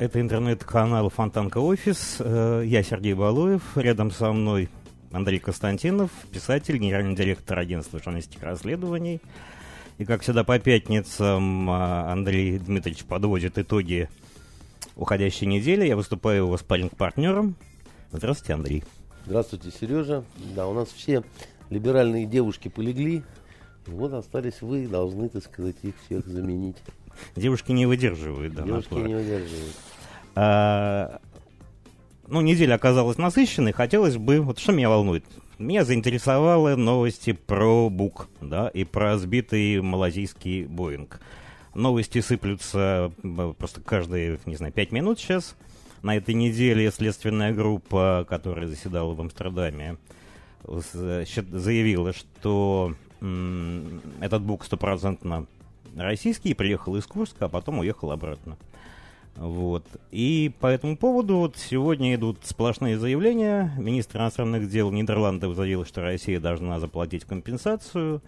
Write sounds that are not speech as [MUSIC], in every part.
Это интернет-канал Фонтанка Офис. Э, я Сергей Балуев. Рядом со мной Андрей Константинов, писатель, генеральный директор агентства журналистских расследований. И, как всегда, по пятницам а, Андрей Дмитриевич подводит итоги уходящей недели. Я выступаю его спарринг-партнером. Здравствуйте, Андрей. Здравствуйте, Сережа. Да, у нас все либеральные девушки полегли. Вот остались вы, должны, так сказать, их всех заменить. Девушки не выдерживают, да. Девушки напора. не выдерживают. А, ну, неделя оказалась насыщенной. Хотелось бы... Вот что меня волнует? Меня заинтересовало новости про БУК, да, и про сбитый малазийский Боинг. Новости сыплются просто каждые, не знаю, пять минут сейчас. На этой неделе следственная группа, которая заседала в Амстердаме, заявила, что этот БУК стопроцентно российский, приехал из Курска, а потом уехал обратно. Вот. И по этому поводу вот сегодня идут сплошные заявления. Министр иностранных дел Нидерландов заявил, что Россия должна заплатить компенсацию.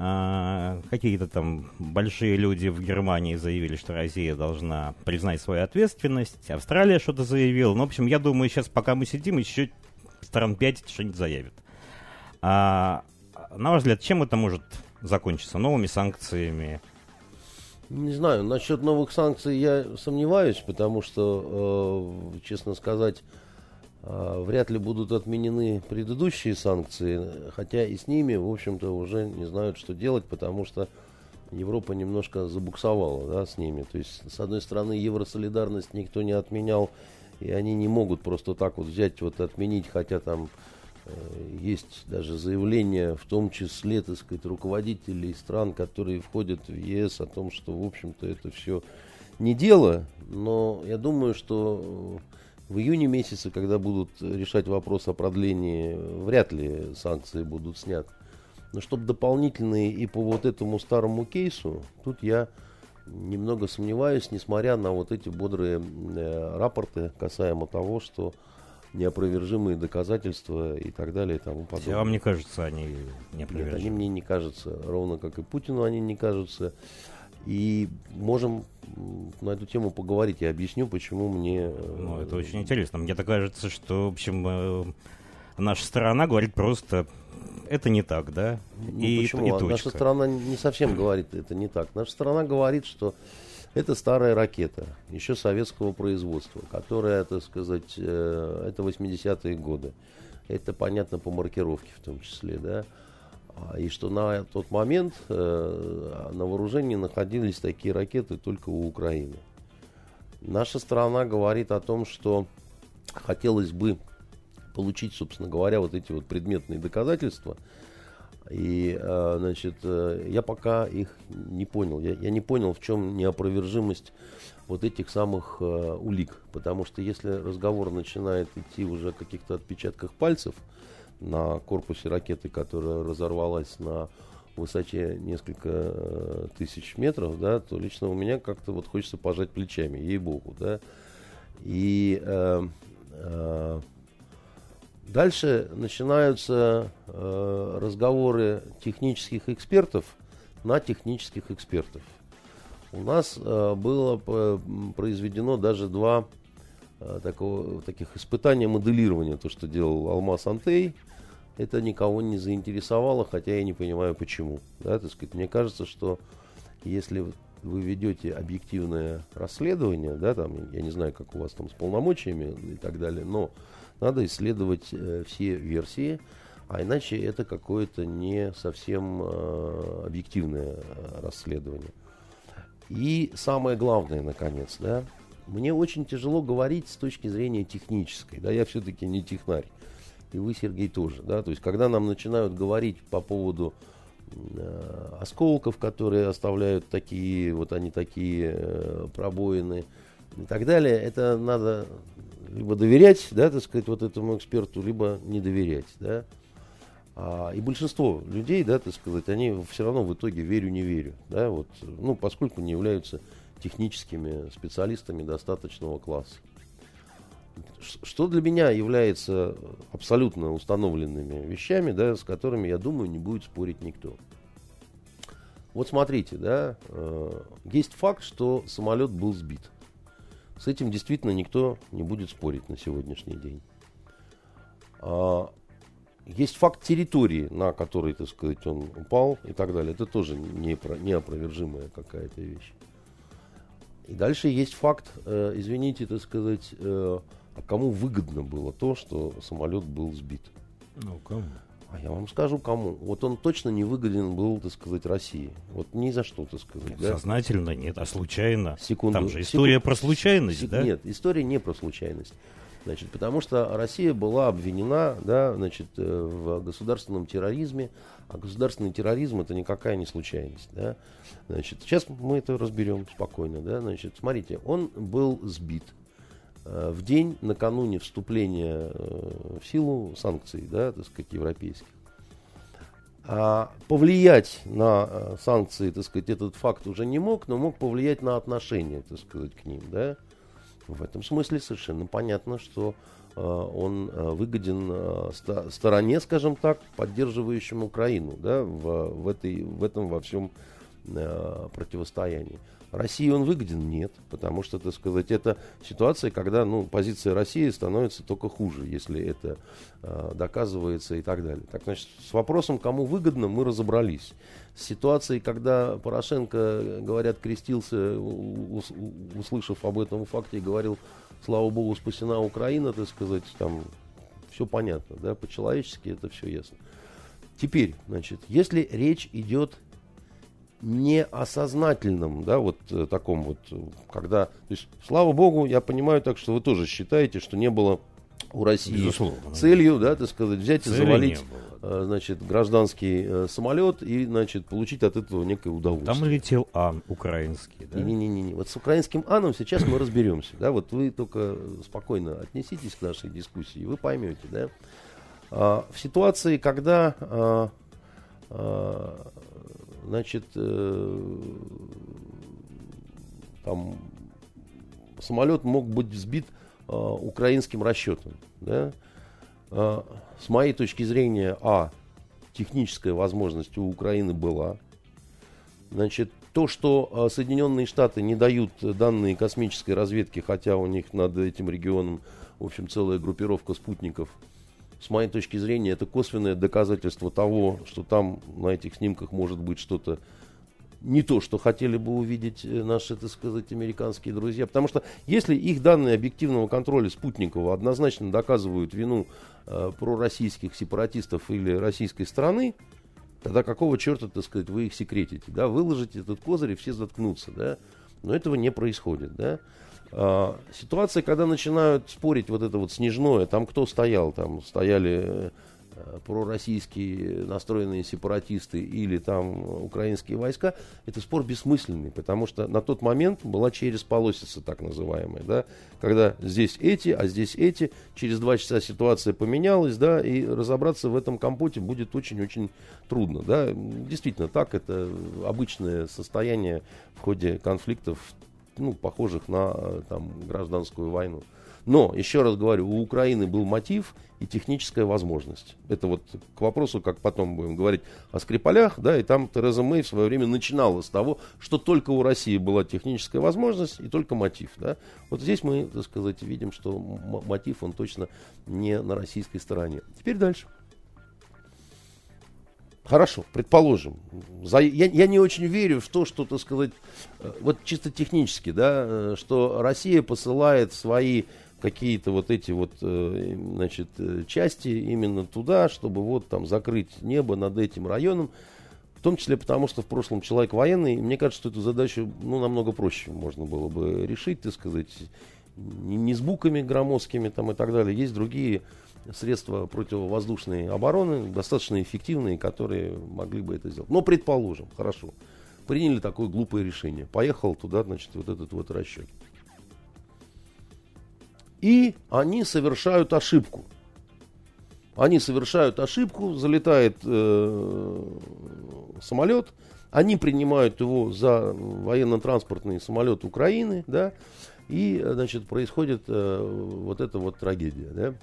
А, какие-то там большие люди в Германии заявили, что Россия должна признать свою ответственность. Австралия что-то заявила. Ну, в общем, я думаю, сейчас, пока мы сидим, еще стран 5 что-нибудь заявит. А, на ваш взгляд, чем это может закончится? Новыми санкциями? Не знаю, насчет новых санкций я сомневаюсь, потому что, э, честно сказать, э, вряд ли будут отменены предыдущие санкции, хотя и с ними, в общем-то, уже не знают, что делать, потому что Европа немножко забуксовала да, с ними. То есть, с одной стороны, евросолидарность никто не отменял, и они не могут просто так вот взять, вот отменить, хотя там есть даже заявления, в том числе, так сказать, руководителей стран, которые входят в ЕС, о том, что, в общем-то, это все не дело. Но я думаю, что в июне месяце, когда будут решать вопрос о продлении, вряд ли санкции будут сняты. Но чтобы дополнительные и по вот этому старому кейсу, тут я немного сомневаюсь, несмотря на вот эти бодрые э, рапорты касаемо того, что неопровержимые доказательства и так далее и тому подобное. А вам не кажется они неопровержимы? Нет, они мне не кажутся, ровно как и Путину они не кажутся. И можем на эту тему поговорить. Я объясню, почему мне... Э, ну, это очень интересно. Мне так кажется, что, в общем, э, наша сторона говорит просто это не так, да? Ну, и, почему? И, и Наша сторона не совсем говорит это не так. Наша сторона говорит, что это старая ракета, еще советского производства, которая, так сказать, э, это 80-е годы. Это понятно по маркировке в том числе, да. А, и что на тот момент э, на вооружении находились такие ракеты только у Украины. Наша страна говорит о том, что хотелось бы получить, собственно говоря, вот эти вот предметные доказательства – и, э, значит, э, я пока их не понял. Я, я не понял, в чем неопровержимость вот этих самых э, улик. Потому что если разговор начинает идти уже о каких-то отпечатках пальцев на корпусе ракеты, которая разорвалась на высоте несколько тысяч метров, да, то лично у меня как-то вот хочется пожать плечами, ей-богу, да. И э, э, Дальше начинаются э, разговоры технических экспертов на технических экспертов. У нас э, было произведено даже два э, такого, таких испытания моделирования, то, что делал Алмаз Антей. Это никого не заинтересовало, хотя я не понимаю почему. Да, так сказать, мне кажется, что если вы ведете объективное расследование, да, там, я не знаю, как у вас там с полномочиями и так далее, но надо исследовать э, все версии, а иначе это какое-то не совсем э, объективное э, расследование. И самое главное, наконец, да, мне очень тяжело говорить с точки зрения технической, да, я все-таки не технарь, и вы, Сергей, тоже, да, то есть когда нам начинают говорить по поводу э, осколков, которые оставляют такие, вот они такие э, пробоины и так далее, это надо либо доверять, да, так сказать, вот этому эксперту, либо не доверять, да. А, и большинство людей, да, так сказать, они все равно в итоге верю, не верю, да, вот, ну, поскольку не являются техническими специалистами достаточного класса. Что для меня является абсолютно установленными вещами, да, с которыми, я думаю, не будет спорить никто. Вот смотрите, да, э, есть факт, что самолет был сбит. С этим действительно никто не будет спорить на сегодняшний день. А, есть факт территории, на которой, так сказать, он упал и так далее. Это тоже не, неопровержимая какая-то вещь. И дальше есть факт, э, извините, так сказать, э, а кому выгодно было то, что самолет был сбит? Ну, кому? А я вам скажу, кому. Вот он точно не выгоден был, так сказать, России. Вот ни за что, так сказать. Нет, да? Сознательно нет, а случайно. Секунду. Там же история секунду. про случайность, Сек... да? Нет, история не про случайность. Значит, потому что Россия была обвинена да, значит, э, в государственном терроризме, а государственный терроризм это никакая не случайность. Да? Значит, сейчас мы это разберем спокойно. Да? Значит, смотрите, он был сбит в день накануне вступления э, в силу санкций, да, так сказать, европейских. А повлиять на э, санкции, так сказать, этот факт уже не мог, но мог повлиять на отношение, так сказать, к ним, да. В этом смысле совершенно понятно, что он выгоден стороне, скажем так, поддерживающим Украину, да, в, в, этой, в этом во всем противостоянии. России он выгоден? Нет, потому что, так сказать, это ситуация, когда ну, позиция России становится только хуже, если это э, доказывается и так далее. Так, значит, с вопросом, кому выгодно, мы разобрались. С ситуацией, когда Порошенко, говорят, крестился, услышав об этом факте, и говорил, слава богу, спасена Украина, так сказать, там все понятно, да, по-человечески это все ясно. Теперь, значит, если речь идет неосознательном, да, вот э, таком вот, когда, то есть, слава богу, я понимаю так, что вы тоже считаете, что не было у России Безусловно. целью, да, так сказать, взять и завалить, э, значит, гражданский э, самолет и, значит, получить от этого некое удовольствие. Там летел Ан украинский, да? Не-не-не, вот с украинским Аном сейчас мы разберемся, да, вот вы только спокойно отнеситесь к нашей дискуссии, вы поймете, да. А, в ситуации, когда а, а, значит, э, там самолет мог быть сбит э, украинским расчетом. Да? Э, с моей точки зрения, а, техническая возможность у Украины была. Значит, то, что Соединенные Штаты не дают данные космической разведки, хотя у них над этим регионом, в общем, целая группировка спутников – с моей точки зрения, это косвенное доказательство того, что там на этих снимках может быть что-то не то, что хотели бы увидеть э, наши, так сказать, американские друзья. Потому что если их данные объективного контроля спутникового однозначно доказывают вину э, пророссийских сепаратистов или российской страны, тогда какого черта, так сказать, вы их секретите? Да? Выложите этот козырь и все заткнутся. Да? Но этого не происходит. Да? А, ситуация, когда начинают спорить вот это вот снежное, там кто стоял, там стояли э, пророссийские настроенные сепаратисты или там украинские войска, это спор бессмысленный, потому что на тот момент была через полосица так называемая, да, когда здесь эти, а здесь эти, через два часа ситуация поменялась, да, и разобраться в этом компоте будет очень-очень трудно, да, действительно так, это обычное состояние в ходе конфликтов ну, похожих на э, там, гражданскую войну. Но, еще раз говорю, у Украины был мотив и техническая возможность. Это вот к вопросу, как потом будем говорить о Скрипалях, да, и там Тереза Мэй в свое время начинала с того, что только у России была техническая возможность и только мотив, да. Вот здесь мы, так сказать, видим, что мотив, он точно не на российской стороне. Теперь дальше. Хорошо, предположим. За, я, я не очень верю в то, что, так сказать, э, вот чисто технически, да, э, что Россия посылает свои какие-то вот эти вот, э, значит, части именно туда, чтобы вот там закрыть небо над этим районом. В том числе потому, что в прошлом человек военный. Мне кажется, что эту задачу ну, намного проще можно было бы решить, так сказать, не, не с буками громоздкими там и так далее. Есть другие средства противовоздушной обороны, достаточно эффективные, которые могли бы это сделать. Но предположим, хорошо, приняли такое глупое решение. Поехал туда, значит, вот этот вот расчет. и они совершают ошибку. Они совершают ошибку, залетает э, самолет, они принимают его за военно-транспортный самолет Украины, да, и, значит, происходит э, вот эта вот трагедия, да.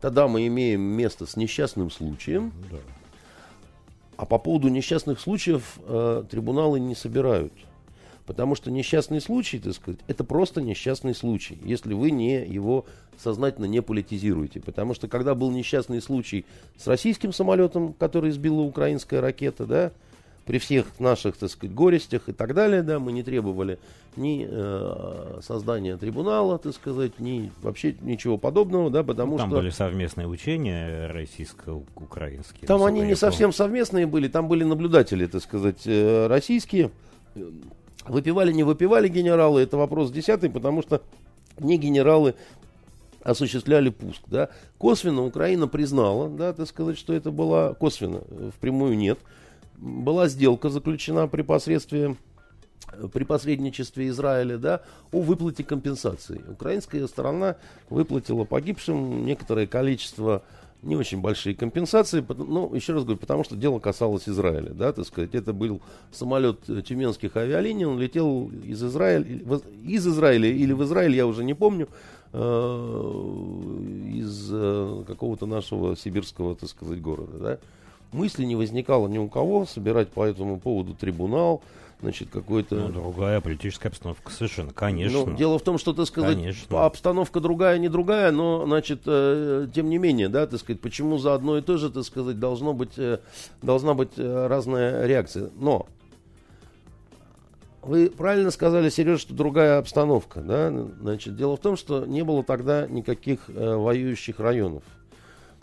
Тогда мы имеем место с несчастным случаем, да. а по поводу несчастных случаев э, трибуналы не собирают. Потому что несчастный случай, так сказать, это просто несчастный случай, если вы не его сознательно не политизируете. Потому что когда был несчастный случай с российским самолетом, который сбила украинская ракета, да, при всех наших, так сказать, горестях и так далее, да, мы не требовали ни э, создания трибунала, так сказать, ни вообще ничего подобного, да, потому там что... Там были совместные учения российско-украинские. Там они не совсем совместные были, там были наблюдатели, так сказать, э, российские, Выпивали, не выпивали генералы, это вопрос десятый, потому что не генералы осуществляли пуск. Да. Косвенно Украина признала, да, так сказать, что это была косвенно, впрямую нет. Была сделка заключена при посредстве при посредничестве Израиля, да, о выплате компенсации. Украинская сторона выплатила погибшим некоторое количество не очень большие компенсации, но еще раз говорю, потому что дело касалось Израиля, да, так сказать, это был самолет э, тюменских авиалиний, он летел из Израиля, из Израиля или в Израиль, я уже не помню, э, из э, какого-то нашего сибирского, так сказать, города, да. Мысли не возникало ни у кого собирать по этому поводу трибунал, значит, какой-то... Ну, другая политическая обстановка, совершенно, конечно. Ну, дело в том, что, так сказать, конечно. обстановка другая, не другая, но, значит, э, тем не менее, да, так сказать, почему за одно и то же, так сказать, должно быть, э, должна быть э, разная реакция. Но вы правильно сказали, Сереж, что другая обстановка, да, значит, дело в том, что не было тогда никаких э, воюющих районов.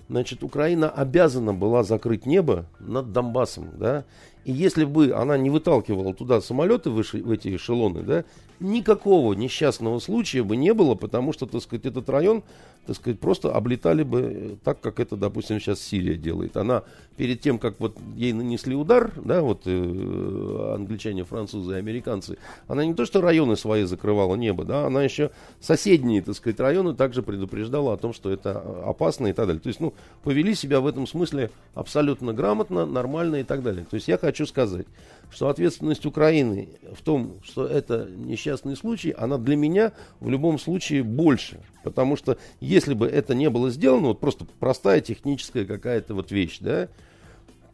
Значит, Украина обязана была закрыть небо над Донбассом, да, и если бы она не выталкивала туда самолеты выше, в эти эшелоны, да, никакого несчастного случая бы не было, потому что, так сказать, этот район, так сказать, просто облетали бы э, так, как это, допустим, сейчас Сирия делает. Она перед тем, как вот ей нанесли удар, да, вот э, англичане, французы американцы, она не то что районы свои закрывала небо, да, она еще соседние, так сказать, районы также предупреждала о том, что это опасно и так далее. То есть, ну, повели себя в этом смысле абсолютно грамотно, нормально и так далее. То есть я хочу сказать, что ответственность Украины в том, что это несчастный случай, она для меня в любом случае больше. Потому что если бы это не было сделано, вот просто простая техническая какая-то вот вещь, да,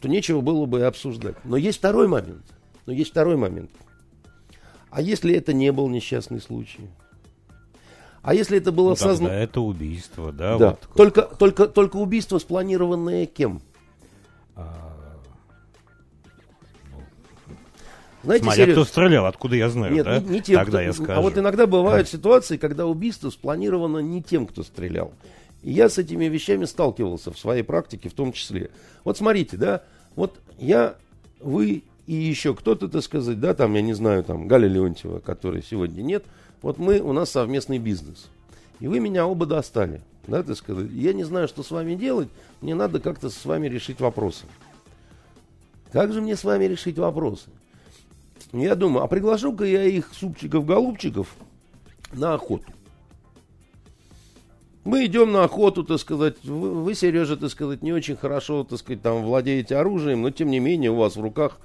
то нечего было бы обсуждать. Но есть второй момент. Но есть второй момент. А если это не был несчастный случай? А если это было ну, сознано... это убийство, да? Да. Вот. Только, только, только убийство, спланированное кем? А, Знаете, Смотря Сереж... кто стрелял, откуда я знаю, Нет, да? не, не тем, Тогда кто... я скажу. А вот иногда бывают ситуации, когда убийство спланировано не тем, кто стрелял. И я с этими вещами сталкивался в своей практике в том числе. Вот смотрите, да, вот я, вы и еще кто-то, так сказать, да, там, я не знаю, там, Галя Леонтьева, которой сегодня нет, вот мы, у нас совместный бизнес. И вы меня оба достали, да, так сказать. Я не знаю, что с вами делать, мне надо как-то с вами решить вопросы. Как же мне с вами решить вопросы? Я думаю, а приглашу-ка я их, супчиков-голубчиков, на охоту. Мы идем на охоту, так сказать. Вы, вы, Сережа, так сказать, не очень хорошо, так сказать, там владеете оружием, но тем не менее у вас в руках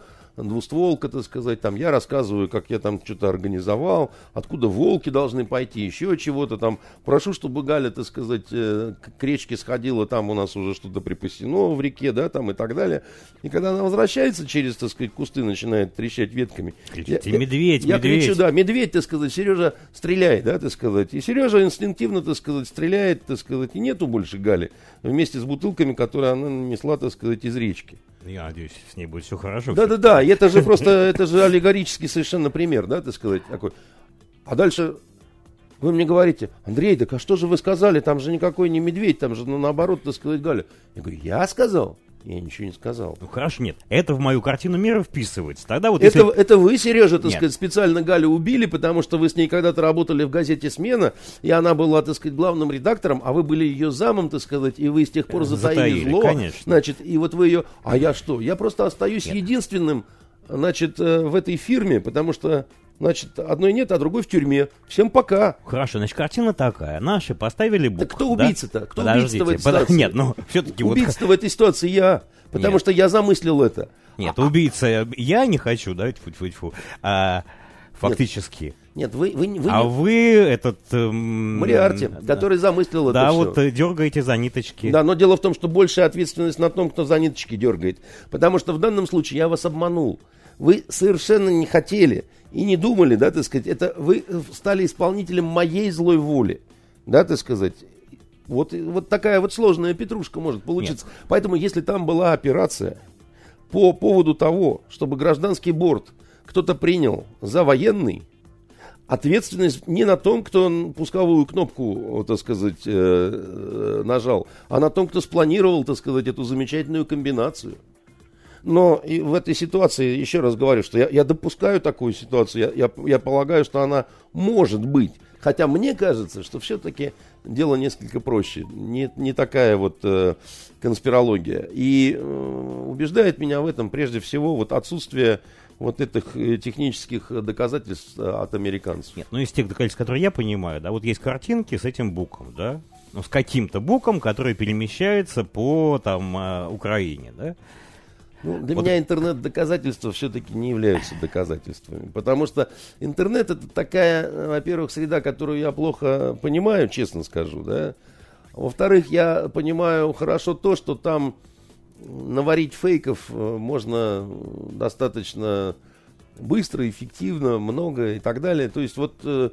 двустволка, так сказать, там я рассказываю, как я там что-то организовал, откуда волки должны пойти, еще чего-то там. Прошу, чтобы Галя, так сказать, э, к речке сходила, там у нас уже что-то припасено в реке, да, там и так далее. И когда она возвращается через, так сказать, кусты, начинает трещать ветками. Кричите, я, медведь, я, медведь. Я кричу, да, медведь, так сказать, Сережа, стреляй, да, так сказать. И Сережа инстинктивно, так сказать, стреляет, так сказать, и нету больше Гали вместе с бутылками, которые она нанесла, так сказать, из речки. Я надеюсь, с ней будет все хорошо. Да-да-да, это же просто, это же аллегорический совершенно пример, да, так сказать, такой. А дальше вы мне говорите, Андрей, так а что же вы сказали, там же никакой не медведь, там же ну, наоборот, так сказать, Галя. Я говорю, я сказал? Я ничего не сказал. Ну хорошо, нет. Это в мою картину мира вписывается. Тогда вот это, если... это вы, Сережа, так нет. сказать, специально Галю убили, потому что вы с ней когда-то работали в газете «Смена», и она была, так сказать, главным редактором, а вы были ее замом, так сказать, и вы с тех пор затаили, затаили зло. Конечно. Значит, и вот вы ее... А я что? Я просто остаюсь нет. единственным, значит, э, в этой фирме, потому что Значит, одной нет, а другой в тюрьме. Всем пока. Хорошо, значит, картина такая. Наши поставили букву. Так кто убийца-то? Да? Кто убийца в этой ситуации? Нет, ну, все-таки Убийца вот... в этой ситуации я. Потому нет. что я замыслил это. Нет, а, убийца я не хочу, да, тьфу-тьфу-тьфу. А, фактически. Нет. Нет, вы, вы, вы А не... вы этот... Эм, Мариарти, да. который замыслил да, это Да, вот все. Э, дергаете за ниточки. Да, но дело в том, что большая ответственность на том, кто за ниточки дергает. Потому что в данном случае я вас обманул. Вы совершенно не хотели и не думали, да, так сказать, это вы стали исполнителем моей злой воли, да, так сказать. Вот, вот такая вот сложная петрушка может получиться. Нет. Поэтому, если там была операция по поводу того, чтобы гражданский борт кто-то принял за военный, ответственность не на том, кто пусковую кнопку, так сказать, э, э, нажал, а на том, кто спланировал, так сказать, эту замечательную комбинацию. Но и в этой ситуации, еще раз говорю, что я, я допускаю такую ситуацию, я, я, я полагаю, что она может быть. Хотя мне кажется, что все-таки дело несколько проще, не, не такая вот э, конспирология. И э, убеждает меня в этом прежде всего вот отсутствие вот этих э, технических доказательств от американцев. Нет, ну из тех доказательств, которые я понимаю, да, вот есть картинки с этим буком, да, ну с каким-то буком, который перемещается по там э, Украине, да. Ну, для вот. меня интернет-доказательства все-таки не являются доказательствами. Потому что интернет это такая, во-первых, среда, которую я плохо понимаю, честно скажу, да. Во-вторых, я понимаю хорошо то, что там наварить фейков э, можно достаточно быстро, эффективно, много и так далее. То есть вот э,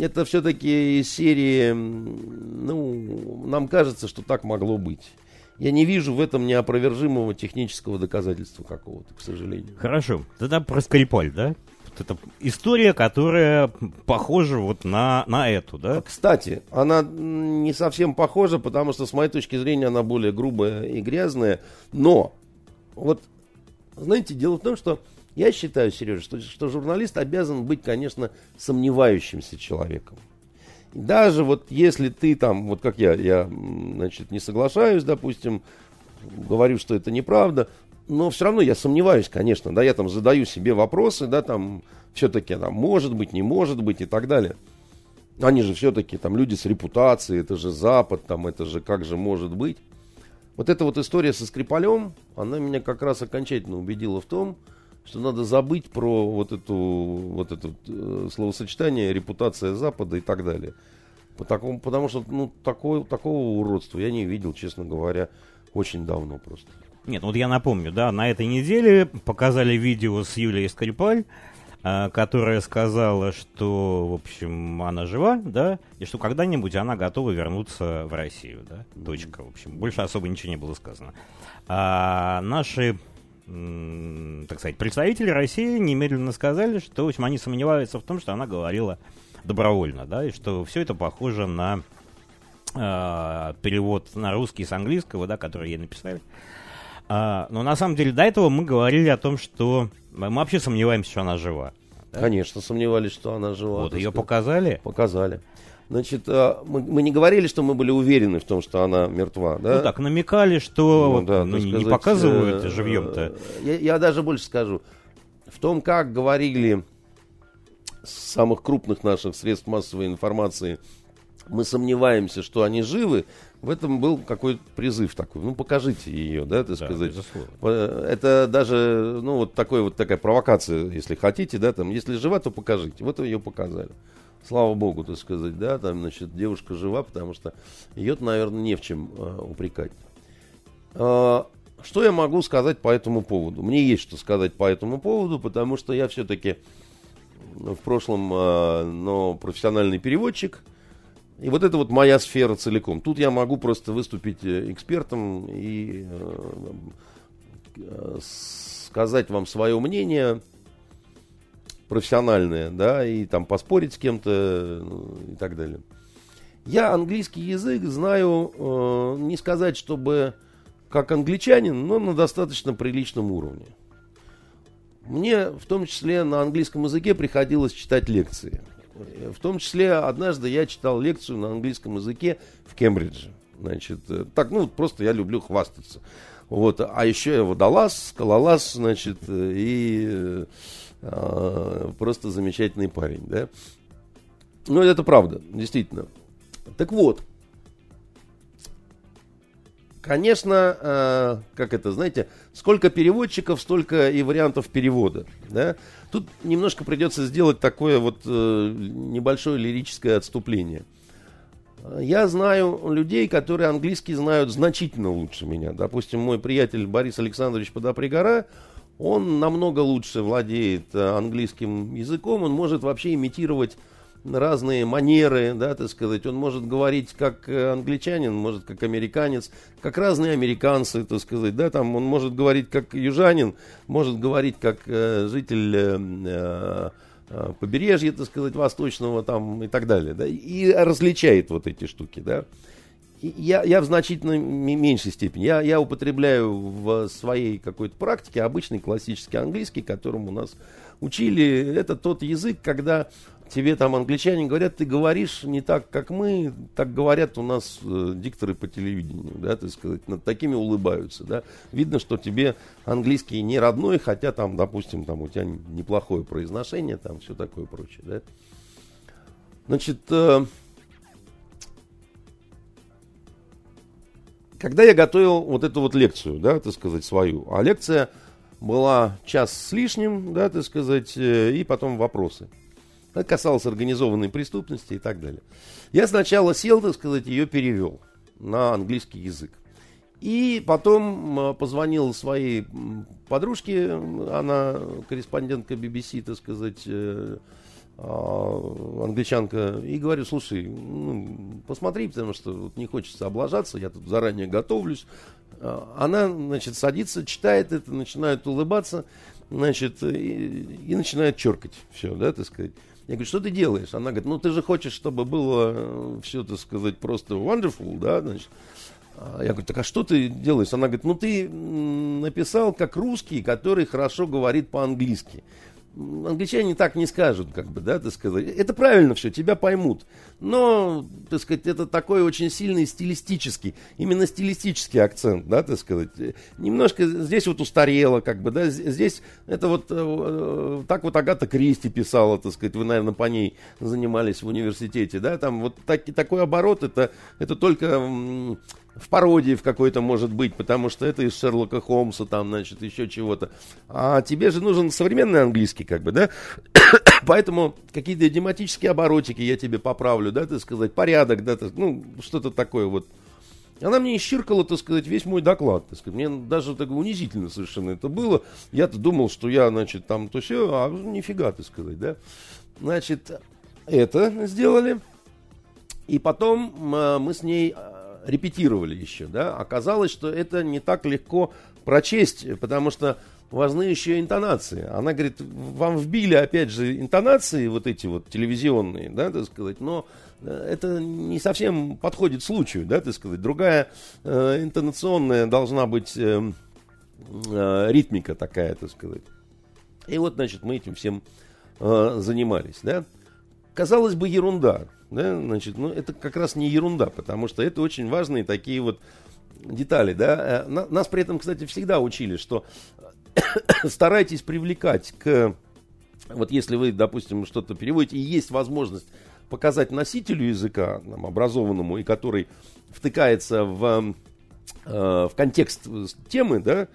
это все-таки из серии, ну, нам кажется, что так могло быть. Я не вижу в этом неопровержимого технического доказательства какого-то, к сожалению. Хорошо. Тогда про Скрипаль, да? Вот это история, которая похожа вот на, на эту, да? Кстати, она не совсем похожа, потому что, с моей точки зрения, она более грубая и грязная. Но, вот, знаете, дело в том, что я считаю, Сережа, что, что журналист обязан быть, конечно, сомневающимся человеком. Даже вот если ты там, вот как я, я, значит, не соглашаюсь, допустим, говорю, что это неправда, но все равно я сомневаюсь, конечно, да, я там задаю себе вопросы, да, там, все-таки, там, может быть, не может быть и так далее. Они же все-таки там люди с репутацией, это же Запад, там, это же как же может быть. Вот эта вот история со Скрипалем, она меня как раз окончательно убедила в том, что надо забыть про вот эту вот это э, словосочетание репутация Запада и так далее. По такому, потому что ну, такое, такого уродства я не видел, честно говоря, очень давно просто. Нет, вот я напомню, да, на этой неделе показали видео с Юлией Скрипаль, э, которая сказала, что, в общем, она жива, да, и что когда-нибудь она готова вернуться в Россию, да, точка, в общем, больше особо ничего не было сказано. А наши так сказать, представители России немедленно сказали, что, в общем, они сомневаются в том, что она говорила добровольно, да, и что все это похоже на э, перевод на русский с английского, да, который ей написали. А, но на самом деле до этого мы говорили о том, что мы вообще сомневаемся, что она жива. Да? Конечно, сомневались, что она жива. Вот ее сказать. показали? Показали. Значит, а, мы, мы не говорили, что мы были уверены в том, что она мертва, да? Ну так, намекали, что ну, да, ну, не, сказать, не показывают э, живьем-то. Я, я даже больше скажу. В том, как говорили с самых крупных наших средств массовой информации, мы сомневаемся, что они живы, в этом был какой-то призыв такой. Ну, покажите ее, да, так да, сказать. Безусловно. Это даже, ну, вот такой вот такая провокация, если хотите, да, там, если жива, то покажите. Вот ее показали слава богу, так сказать, да, там, значит, девушка жива, потому что ее, наверное, не в чем э, упрекать. Э, что я могу сказать по этому поводу? Мне есть что сказать по этому поводу, потому что я все-таки в прошлом, э, но профессиональный переводчик, и вот это вот моя сфера целиком. Тут я могу просто выступить э, экспертом и э, э, сказать вам свое мнение профессиональные, да, и там поспорить с кем-то ну, и так далее. Я английский язык знаю, э, не сказать, чтобы как англичанин, но на достаточно приличном уровне. Мне в том числе на английском языке приходилось читать лекции. В том числе однажды я читал лекцию на английском языке в Кембридже. Значит, э, так, ну, просто я люблю хвастаться. Вот, а еще водолаз, скалолаз, значит, и э, просто замечательный парень, да. Ну, это правда, действительно. Так вот, конечно, э, как это, знаете, сколько переводчиков, столько и вариантов перевода. Да? Тут немножко придется сделать такое вот э, небольшое лирическое отступление. Я знаю людей, которые английский знают значительно лучше меня. Допустим, мой приятель Борис Александрович Подопригора, он намного лучше владеет э, английским языком, он может вообще имитировать разные манеры, да, так сказать. Он может говорить как э, англичанин, может как американец, как разные американцы, так сказать, да, там он может говорить как южанин, может говорить как э, житель э, э, побережья, так сказать, восточного там и так далее, да, и различает вот эти штуки, да. Я, я в значительно меньшей степени. Я, я употребляю в своей какой-то практике обычный классический английский, которым у нас учили. Это тот язык, когда тебе там англичане говорят, ты говоришь не так, как мы, так говорят у нас э, дикторы по телевидению, да, так сказать, над такими улыбаются, да. Видно, что тебе английский не родной, хотя там, допустим, там у тебя неплохое произношение, там все такое прочее, да. Значит, э, когда я готовил вот эту вот лекцию, да, так сказать, свою, а лекция была час с лишним, да, так сказать, э, и потом вопросы. Это касалось организованной преступности и так далее. Я сначала сел, так сказать, ее перевел на английский язык. И потом позвонил своей подружке, она корреспондентка BBC, так сказать, э, англичанка, и говорю, слушай, ну, посмотри, потому что вот не хочется облажаться, я тут заранее готовлюсь. А, она, значит, садится, читает это, начинает улыбаться, значит, и, и начинает черкать все, да, так сказать. Я говорю, что ты делаешь? Она говорит, ну ты же хочешь, чтобы было все, так сказать, просто wonderful, да, значит. А я говорю, так а что ты делаешь? Она говорит, ну ты написал как русский, который хорошо говорит по-английски англичане так не скажут, как бы, да, так сказать. Это правильно все, тебя поймут. Но, так сказать, это такой очень сильный стилистический, именно стилистический акцент, да, так сказать. Немножко здесь вот устарело, как бы, да, здесь это вот э, так вот Агата Кристи писала, так сказать, вы, наверное, по ней занимались в университете, да, там вот так, такой оборот, это, это только в пародии в какой-то может быть, потому что это из Шерлока Холмса, там, значит, еще чего-то. А тебе же нужен современный английский, как бы, да? [COUGHS] Поэтому какие-то идиоматические оборотики я тебе поправлю, да, так сказать, порядок, да, так, ну, что-то такое вот. Она мне исчиркала, так сказать, весь мой доклад. Так сказать. Мне даже так унизительно совершенно это было. Я-то думал, что я, значит, там то все, а нифига, так сказать, да. Значит, это сделали. И потом э, мы с ней репетировали еще, да, оказалось, что это не так легко прочесть, потому что важны еще интонации. Она говорит, вам вбили, опять же, интонации вот эти вот телевизионные, да, так сказать, но э, это не совсем подходит случаю, да, так сказать. Другая э, интонационная должна быть э, э, ритмика такая, так сказать. И вот, значит, мы этим всем э, занимались, да. Казалось бы, ерунда, да, значит, ну, это как раз не ерунда, потому что это очень важные такие вот детали, да. Э, нас при этом, кстати, всегда учили, что [COUGHS] старайтесь привлекать к, вот если вы, допустим, что-то переводите, и есть возможность показать носителю языка, нам, образованному, и который втыкается в, э, в контекст темы, да,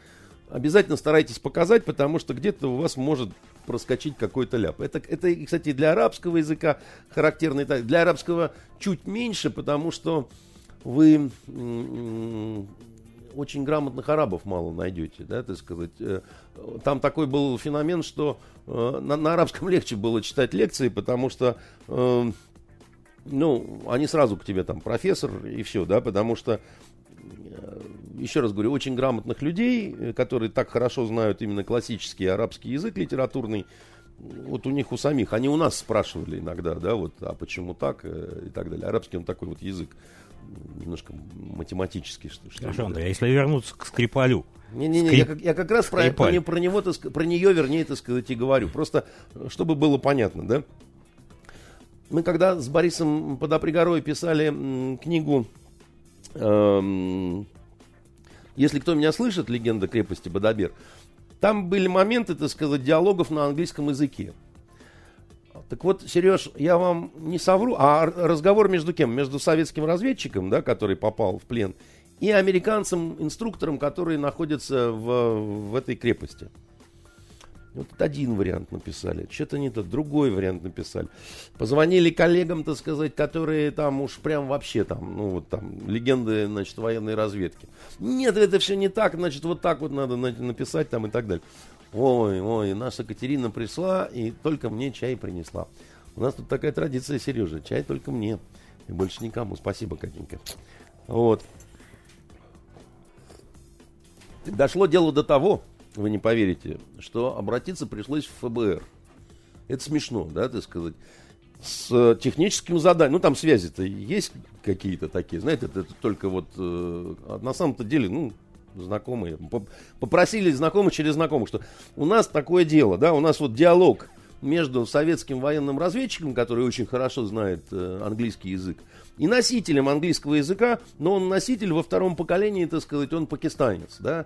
обязательно старайтесь показать, потому что где-то у вас может проскочить какой-то ляп. Это, это, кстати, для арабского языка характерно. Для арабского чуть меньше, потому что вы очень грамотных арабов мало найдете, да, так сказать. Э, там такой был феномен, что э, на, на арабском [LAUGHS] легче было читать лекции, потому что, э, ну, они сразу к тебе там профессор и все, да, потому что еще раз говорю, очень грамотных людей, которые так хорошо знают именно классический арабский язык литературный, вот у них у самих, они у нас спрашивали иногда, да, вот, а почему так и так далее. Арабский он такой вот язык немножко математический, что, что Хорошо, Андрей, а если вернуться к Скрипалю? Не-не-не, Скрип... я, я как раз про, про, про, него, про нее, вернее, так сказать, и говорю. Просто, чтобы было понятно, да. Мы когда с Борисом Подопригорой писали книгу эм, если кто меня слышит, легенда крепости Бадабер, там были моменты, так сказать, диалогов на английском языке. Так вот, Сереж, я вам не совру, а разговор между кем? Между советским разведчиком, да, который попал в плен, и американцем-инструктором, который находится в, в этой крепости. Вот один вариант написали, что-то не то, другой вариант написали. Позвонили коллегам, так сказать, которые там уж прям вообще там, ну вот там, легенды, значит, военной разведки. Нет, это все не так, значит, вот так вот надо написать там и так далее. Ой, ой, наша Катерина пришла и только мне чай принесла. У нас тут такая традиция, Сережа, чай только мне. И больше никому. Спасибо, Катенька. Вот. Дошло дело до того, вы не поверите, что обратиться пришлось в фбр. Это смешно, да, так сказать. С техническим заданием, ну там связи-то есть какие-то такие, знаете, это, это только вот э, на самом-то деле, ну, знакомые, попросили знакомых через знакомых, что у нас такое дело, да, у нас вот диалог между советским военным разведчиком, который очень хорошо знает э, английский язык, и носителем английского языка, но он носитель во втором поколении, так сказать, он пакистанец, да,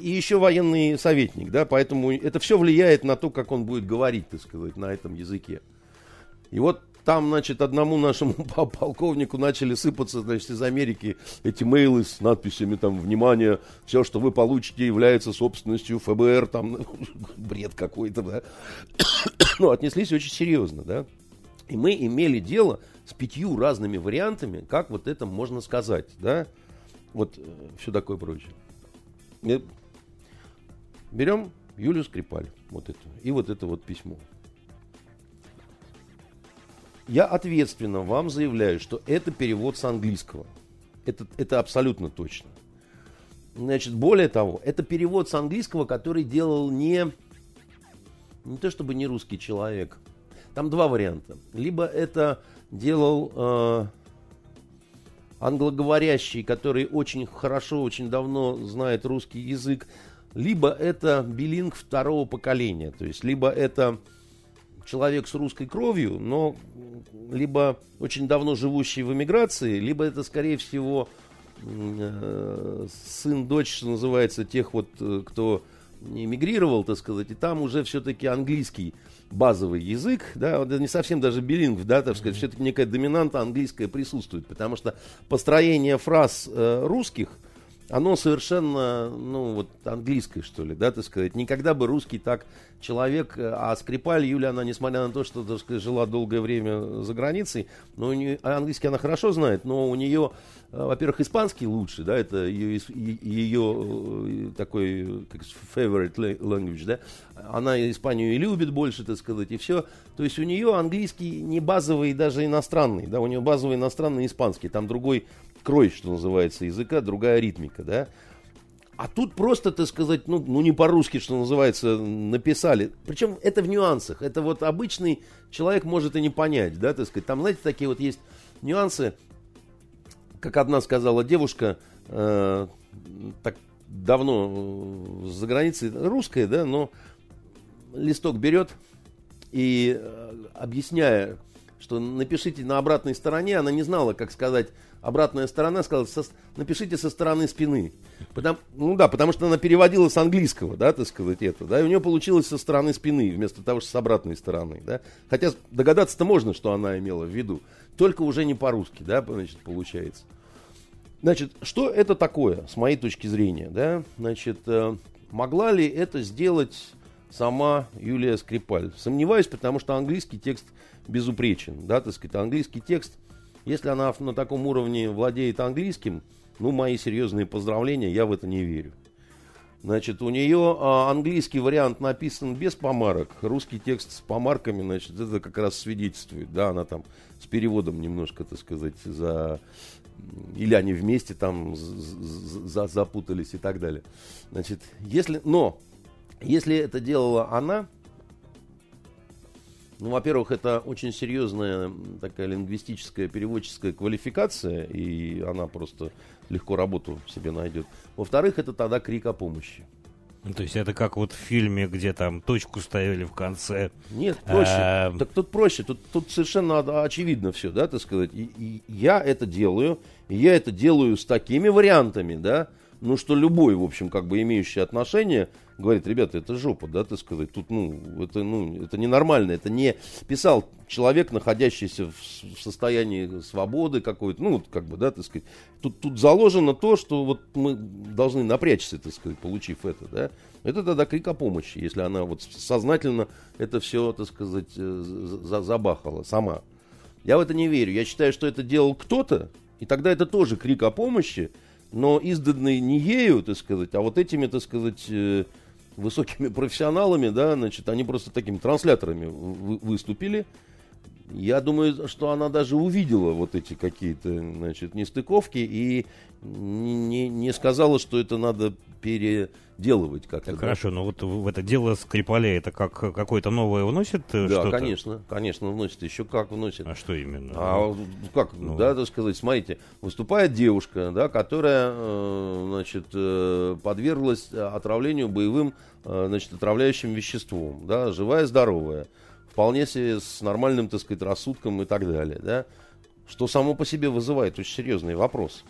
и еще военный советник, да, поэтому это все влияет на то, как он будет говорить, так сказать, на этом языке. И вот там, значит, одному нашему [LAUGHS] полковнику начали сыпаться, значит, из Америки эти мейлы с надписями там «Внимание, все, что вы получите, является собственностью ФБР», там [LAUGHS] бред какой-то, да. [COUGHS] ну, отнеслись очень серьезно, да. И мы имели дело с пятью разными вариантами, как вот это можно сказать, да. Вот э, все такое прочее. Берем Юлию Скрипаль, вот это, и вот это вот письмо. Я ответственно вам заявляю, что это перевод с английского. Это, это абсолютно точно. Значит, более того, это перевод с английского, который делал не, не то чтобы не русский человек. Там два варианта. Либо это делал э, англоговорящий, который очень хорошо, очень давно знает русский язык, либо это билинг второго поколения. То есть, либо это человек с русской кровью, но либо очень давно живущий в эмиграции, либо это, скорее всего, э, сын, дочь, что называется, тех вот, э, кто эмигрировал, так сказать, и там уже все-таки английский базовый язык, да, не совсем даже билингв, да, так сказать, все-таки некая доминанта английская присутствует, потому что построение фраз э, русских – оно совершенно, ну, вот английское, что ли, да, так сказать. Никогда бы русский так человек, э, а Скрипаль, Юля, она, несмотря на то, что, так сказать, жила долгое время за границей, но у нее, а английский она хорошо знает, но у нее, э, во-первых, испанский лучше, да, это ее, ее э, такой, как favorite language, да, она Испанию и любит больше, так сказать, и все. То есть у нее английский не базовый, даже иностранный, да, у нее базовый иностранный испанский, там другой крой, что называется, языка, другая ритмика, да. А тут просто, так сказать, ну, ну не по-русски, что называется, написали. Причем это в нюансах. Это вот обычный человек может и не понять, да, так сказать. Там, знаете, такие вот есть нюансы. Как одна сказала девушка, э, так давно э, за границей, русская, да, но листок берет и, э, объясняя, что напишите на обратной стороне, она не знала, как сказать обратная сторона, сказала, со, напишите со стороны спины. Потому, ну да, потому что она переводила с английского, да, так сказать, это, да, и у нее получилось со стороны спины, вместо того, что с обратной стороны, да. Хотя догадаться-то можно, что она имела в виду, только уже не по-русски, да, значит, получается. Значит, что это такое, с моей точки зрения, да, значит, э, могла ли это сделать сама Юлия Скрипаль? Сомневаюсь, потому что английский текст безупречен, да, так сказать, английский текст – если она на таком уровне владеет английским, ну, мои серьезные поздравления, я в это не верю. Значит, у нее а, английский вариант написан без помарок, русский текст с помарками, значит, это как раз свидетельствует, да, она там с переводом немножко, так сказать, за... Или они вместе там за, запутались и так далее. Значит, если... Но, если это делала она, ну, во-первых, это очень серьезная такая лингвистическая переводческая квалификация, и она просто легко работу себе найдет. Во-вторых, это тогда крик о помощи. Ну, то есть это как вот в фильме, где там точку ставили в конце. Нет, проще. А... Так тут проще. Тут, тут совершенно очевидно все, да, так сказать. И, и я это делаю, и я это делаю с такими вариантами, да, ну, что любой, в общем, как бы имеющий отношение, говорит, ребята, это жопа, да, ты сказать, тут, ну, это, ну, это ненормально, это не писал человек, находящийся в, состоянии свободы какой-то, ну, вот, как бы, да, так сказать, тут, тут заложено то, что вот мы должны напрячься, так сказать, получив это, да, это тогда крик о помощи, если она вот сознательно это все, так сказать, э, забахала сама. Я в это не верю. Я считаю, что это делал кто-то, и тогда это тоже крик о помощи, но изданный не ею, так сказать, а вот этими, так сказать, э, высокими профессионалами, да, значит, они просто такими трансляторами выступили. Я думаю, что она даже увидела вот эти какие-то, значит, нестыковки и не, не сказала, что это надо переделывать как-то. Да? Хорошо, но вот в это дело Скрипаля это как какое-то новое вносит э, Да, конечно, конечно, вносит. Еще как вносит. А что именно? А как, ну... да, так сказать, смотрите, выступает девушка, да, которая, э, значит, э, подверглась отравлению боевым, значит, отравляющим веществом, да, живая, здоровая, вполне себе с нормальным, так сказать, рассудком и так далее, да, что само по себе вызывает очень серьезный вопрос.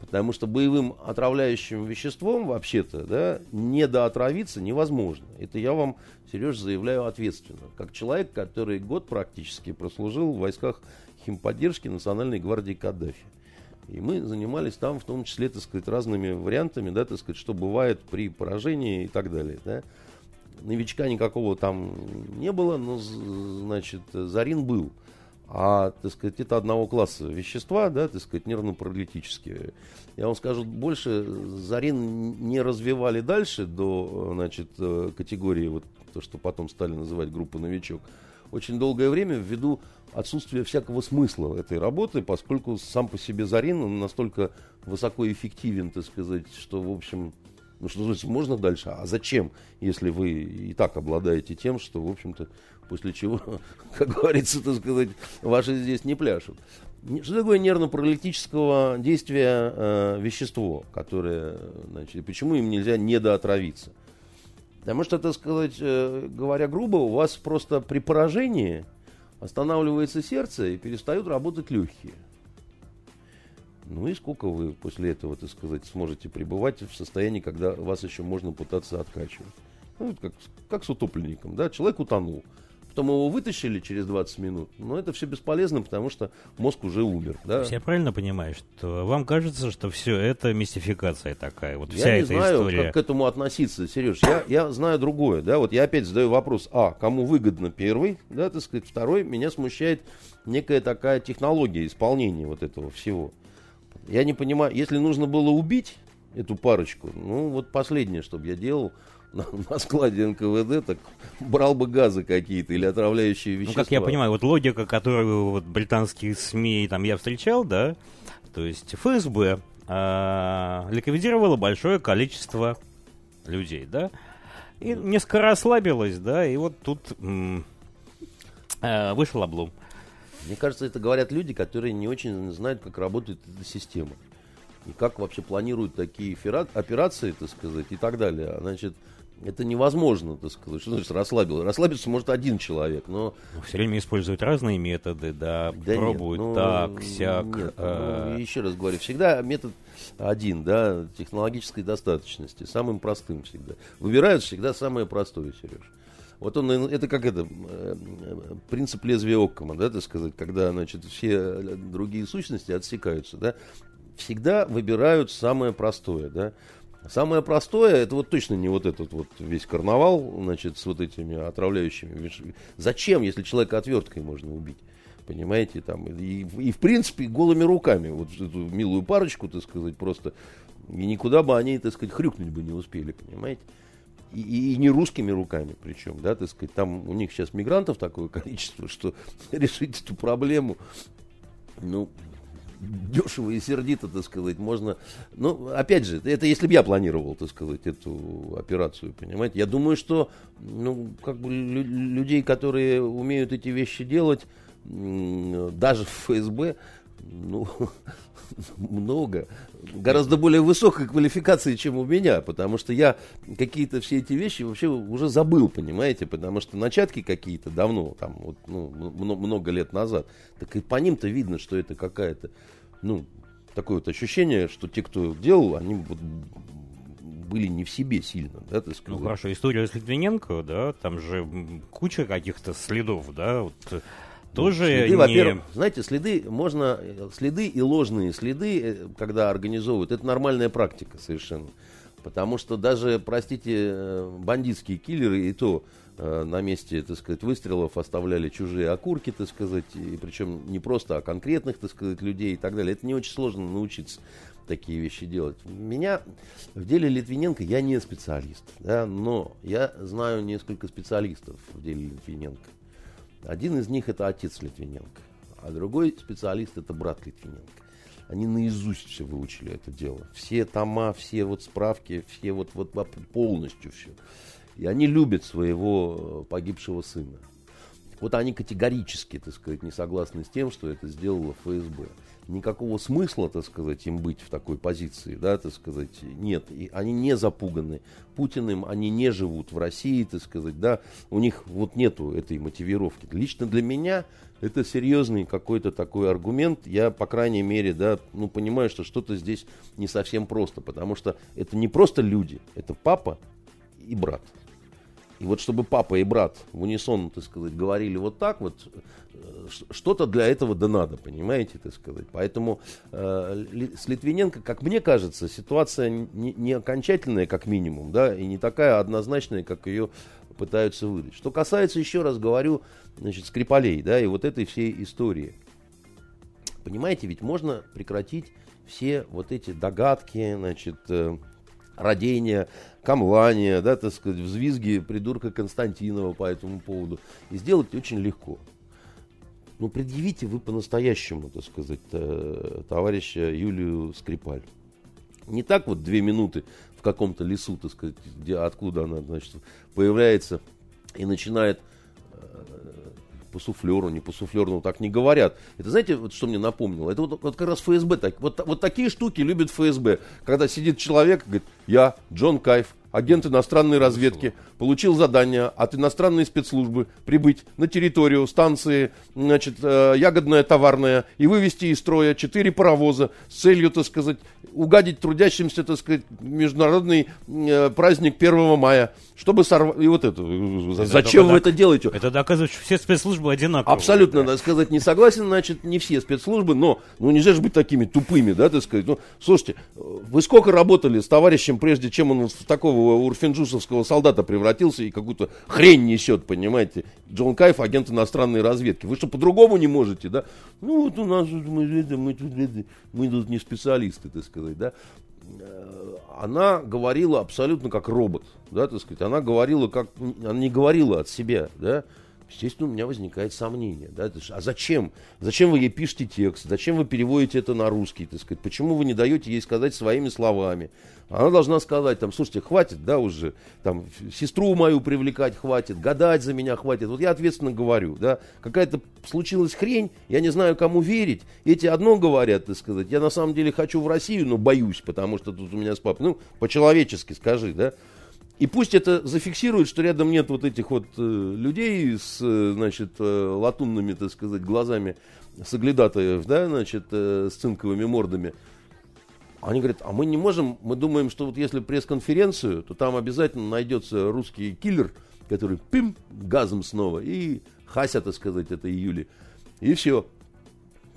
Потому что боевым отравляющим веществом, вообще-то, да, недоотравиться невозможно. Это я вам, Сереж, заявляю ответственно. Как человек, который год практически прослужил в войсках химподдержки Национальной гвардии Каддафи. И мы занимались там, в том числе, так сказать, разными вариантами, да, так сказать, что бывает при поражении и так далее, да. Новичка никакого там не было, но, значит, Зарин был а, так сказать, это одного класса вещества, да, так сказать, нервно-паралитические. Я вам скажу больше, Зарин не развивали дальше до, значит, э, категории, вот то, что потом стали называть группа «Новичок», очень долгое время ввиду отсутствия всякого смысла этой работы, поскольку сам по себе Зарин он настолько высокоэффективен, так сказать, что, в общем, ну что значит, можно дальше? А зачем, если вы и так обладаете тем, что, в общем-то, после чего, [LAUGHS] как говорится, так сказать, ваши здесь не пляшут. Что такое нервно-паралитического действия э, вещество, которое, значит, почему им нельзя недоотравиться? Потому что, так сказать, э, говоря грубо, у вас просто при поражении останавливается сердце и перестают работать легкие. Ну и сколько вы после этого, так сказать, сможете пребывать в состоянии, когда вас еще можно пытаться откачивать? Ну, как, как с утопленником, да? Человек утонул. Потом его вытащили через 20 минут, но это все бесполезно, потому что мозг уже умер. Да? Я правильно понимаю, что вам кажется, что все это мистификация такая, вот вся я не знаю, история. как к этому относиться, Сереж. Я, я знаю другое, да, вот я опять задаю вопрос, а, кому выгодно первый, да, так сказать, второй, меня смущает некая такая технология исполнения вот этого всего. Я не понимаю, если нужно было убить эту парочку, ну, вот последнее, что бы я делал, на, на складе НКВД, так брал бы газы какие-то или отравляющие вещества. Ну, как я понимаю, вот логика, которую вот британские СМИ там я встречал, да, то есть ФСБ э, ликвидировало большое количество людей, да, и несколько расслабилось, да, и вот тут э, вышел облом. Мне кажется, это говорят люди, которые не очень знают, как работает эта система. И как вообще планируют такие операции, так сказать, и так далее. Значит, это невозможно, так сказать. Что значит расслабил? Расслабиться может один человек, но... Ну, все время используют разные методы, да, да пробуют нет, ну, так, сяк. Нет, э... ну, еще раз говорю, всегда метод один, да, технологической достаточности, самым простым всегда. Выбирают всегда самое простое, Сереж. Вот он, это как это, э, принцип лезвия Оккома, да, так сказать, когда, значит, все другие сущности отсекаются, да, всегда выбирают самое простое, да. Самое простое, это вот точно не вот этот вот весь карнавал, значит, с вот этими отравляющими. Зачем, если человека отверткой можно убить? Понимаете, там, и, и в принципе голыми руками, вот эту милую парочку, так сказать, просто, и никуда бы они, так сказать, хрюкнуть бы не успели, понимаете? И, и, и не русскими руками причем, да, так сказать, там у них сейчас мигрантов такое [LAUGHS] количество, что [LAUGHS] решить эту проблему, ну, дешево и сердито, так сказать, можно... Ну, опять же, это если бы я планировал, так сказать, эту операцию, понимаете. Я думаю, что, ну, как бы людей, которые умеют эти вещи делать, даже в ФСБ, ну, [LAUGHS] много, гораздо более высокой квалификации, чем у меня, потому что я какие-то все эти вещи вообще уже забыл, понимаете, потому что начатки какие-то давно, там, вот, ну, много лет назад, так и по ним-то видно, что это какая-то, ну, такое вот ощущение, что те, кто делал, они вот были не в себе сильно, да, ты сказал. Ну хорошо, история с Литвиненко, да, там же куча каких-то следов, да, вот тоже следы, не... во-первых, знаете, следы можно, следы и ложные следы, э, когда организовывают, это нормальная практика совершенно. Потому что даже, простите, э, бандитские киллеры и то на месте, так сказать, выстрелов оставляли чужие окурки, так сказать, и причем не просто, а конкретных, так сказать, людей и так далее. Это не очень сложно научиться такие вещи делать. Меня в деле Литвиненко я не специалист, да, но я знаю несколько специалистов в деле Литвиненко. Один из них это отец Литвиненко, а другой специалист это брат Литвиненко. Они наизусть все выучили это дело. Все тома, все вот справки, все вот, вот полностью все. И они любят своего э, погибшего сына. Вот они категорически, так сказать, не согласны с тем, что это сделала ФСБ никакого смысла, так сказать, им быть в такой позиции, да, так сказать, нет. И они не запуганы Путиным, они не живут в России, так сказать, да, у них вот нету этой мотивировки. Лично для меня это серьезный какой-то такой аргумент. Я, по крайней мере, да, ну, понимаю, что что-то здесь не совсем просто, потому что это не просто люди, это папа и брат. И вот чтобы папа и брат в унисон, так сказать, говорили вот так вот, э, что-то для этого да надо, понимаете, так сказать. Поэтому э, с Литвиненко, как мне кажется, ситуация не, не окончательная, как минимум, да, и не такая однозначная, как ее пытаются выдать. Что касается, еще раз говорю, значит, Скрипалей, да, и вот этой всей истории. Понимаете, ведь можно прекратить все вот эти догадки, значит, э, родения, камлания, да, так сказать, взвизги придурка Константинова по этому поводу. И сделать очень легко. Ну, предъявите вы по-настоящему, так сказать, э, товарища Юлию Скрипаль. Не так вот две минуты в каком-то лесу, так сказать, где, откуда она, значит, появляется и начинает по суфлеру, не по суфлеру, ну так не говорят. Это знаете, вот что мне напомнило? Это вот, вот как раз ФСБ, так, вот, вот такие штуки любит ФСБ. Когда сидит человек, говорит, я Джон Кайф, агент иностранной разведки, получил задание от иностранной спецслужбы прибыть на территорию станции, значит, э, ягодная товарная и вывести из строя четыре паровоза с целью, так сказать, угадить трудящимся, так сказать, международный э, праздник 1 мая, чтобы сорвать... И вот это. это Зачем вы это делаете? Это доказывает, что все спецслужбы одинаковые. Абсолютно, да. надо сказать, не согласен, значит, не все спецслужбы, но ну нельзя же быть такими тупыми, да, так сказать. Ну, слушайте, вы сколько работали с товарищем, прежде чем он в урфинджусовского солдата превратился и какую-то хрень несет, понимаете? Джон Кайф, агент иностранной разведки. Вы что, по-другому не можете, да? Ну, вот у нас, мы, мы, тут, мы тут не специалисты, так сказать, да? Э, она говорила абсолютно как робот, да, так сказать. Она говорила как, она не говорила от себя, да. Естественно, у меня возникает сомнение. Да? А зачем? Зачем вы ей пишете текст? Зачем вы переводите это на русский? Так сказать? Почему вы не даете ей сказать своими словами? Она должна сказать, там, слушайте, хватит, да, уже, там, сестру мою привлекать хватит, гадать за меня хватит. Вот я ответственно говорю, да, какая-то случилась хрень, я не знаю, кому верить. Эти одно говорят, так сказать, я на самом деле хочу в Россию, но боюсь, потому что тут у меня с папой, ну, по-человечески скажи, да. И пусть это зафиксирует, что рядом нет вот этих вот э, людей с, э, значит, э, латунными, так сказать, глазами соглядатаев, да, значит, э, с цинковыми мордами. Они говорят, а мы не можем, мы думаем, что вот если пресс-конференцию, то там обязательно найдется русский киллер, который пим, газом снова, и хася, так сказать, это июли. И все.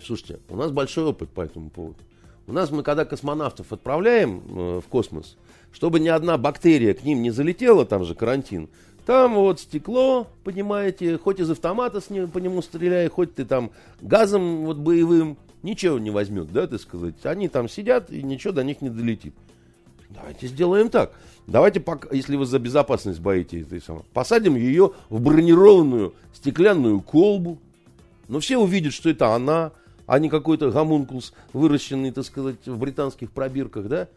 Слушайте, у нас большой опыт по этому поводу. У нас мы, когда космонавтов отправляем э, в космос, чтобы ни одна бактерия к ним не залетела, там же карантин, там вот стекло, понимаете, хоть из автомата с ним, по нему стреляй, хоть ты там газом вот боевым, ничего не возьмет, да, ты сказать. Они там сидят, и ничего до них не долетит. Давайте сделаем так. Давайте, пока, если вы за безопасность боитесь, этой самой, посадим ее в бронированную стеклянную колбу. Но все увидят, что это она, а не какой-то гомункулс, выращенный, так сказать, в британских пробирках, да.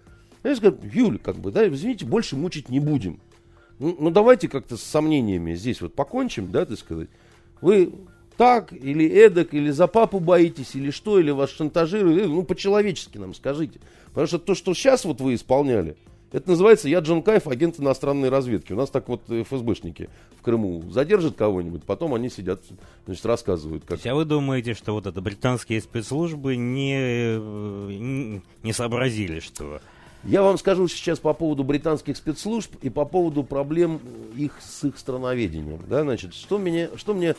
Я скажу, Юля, как бы, да, извините, больше мучить не будем. Ну, ну давайте как-то с сомнениями здесь вот покончим, да, так сказать. Вы так или эдак, или за папу боитесь, или что, или вас шантажируют, ну, по-человечески нам скажите. Потому что то, что сейчас вот вы исполняли, Это называется «Я Джон Кайф, агент иностранной разведки». У нас так вот ФСБшники в Крыму задержат кого-нибудь, потом они сидят, значит, рассказывают. Как... А вы думаете, что вот это британские спецслужбы не, не, сообразили, что... Я вам скажу сейчас по поводу британских спецслужб и по поводу проблем их с их страноведением. Да, значит, что, мне, что мне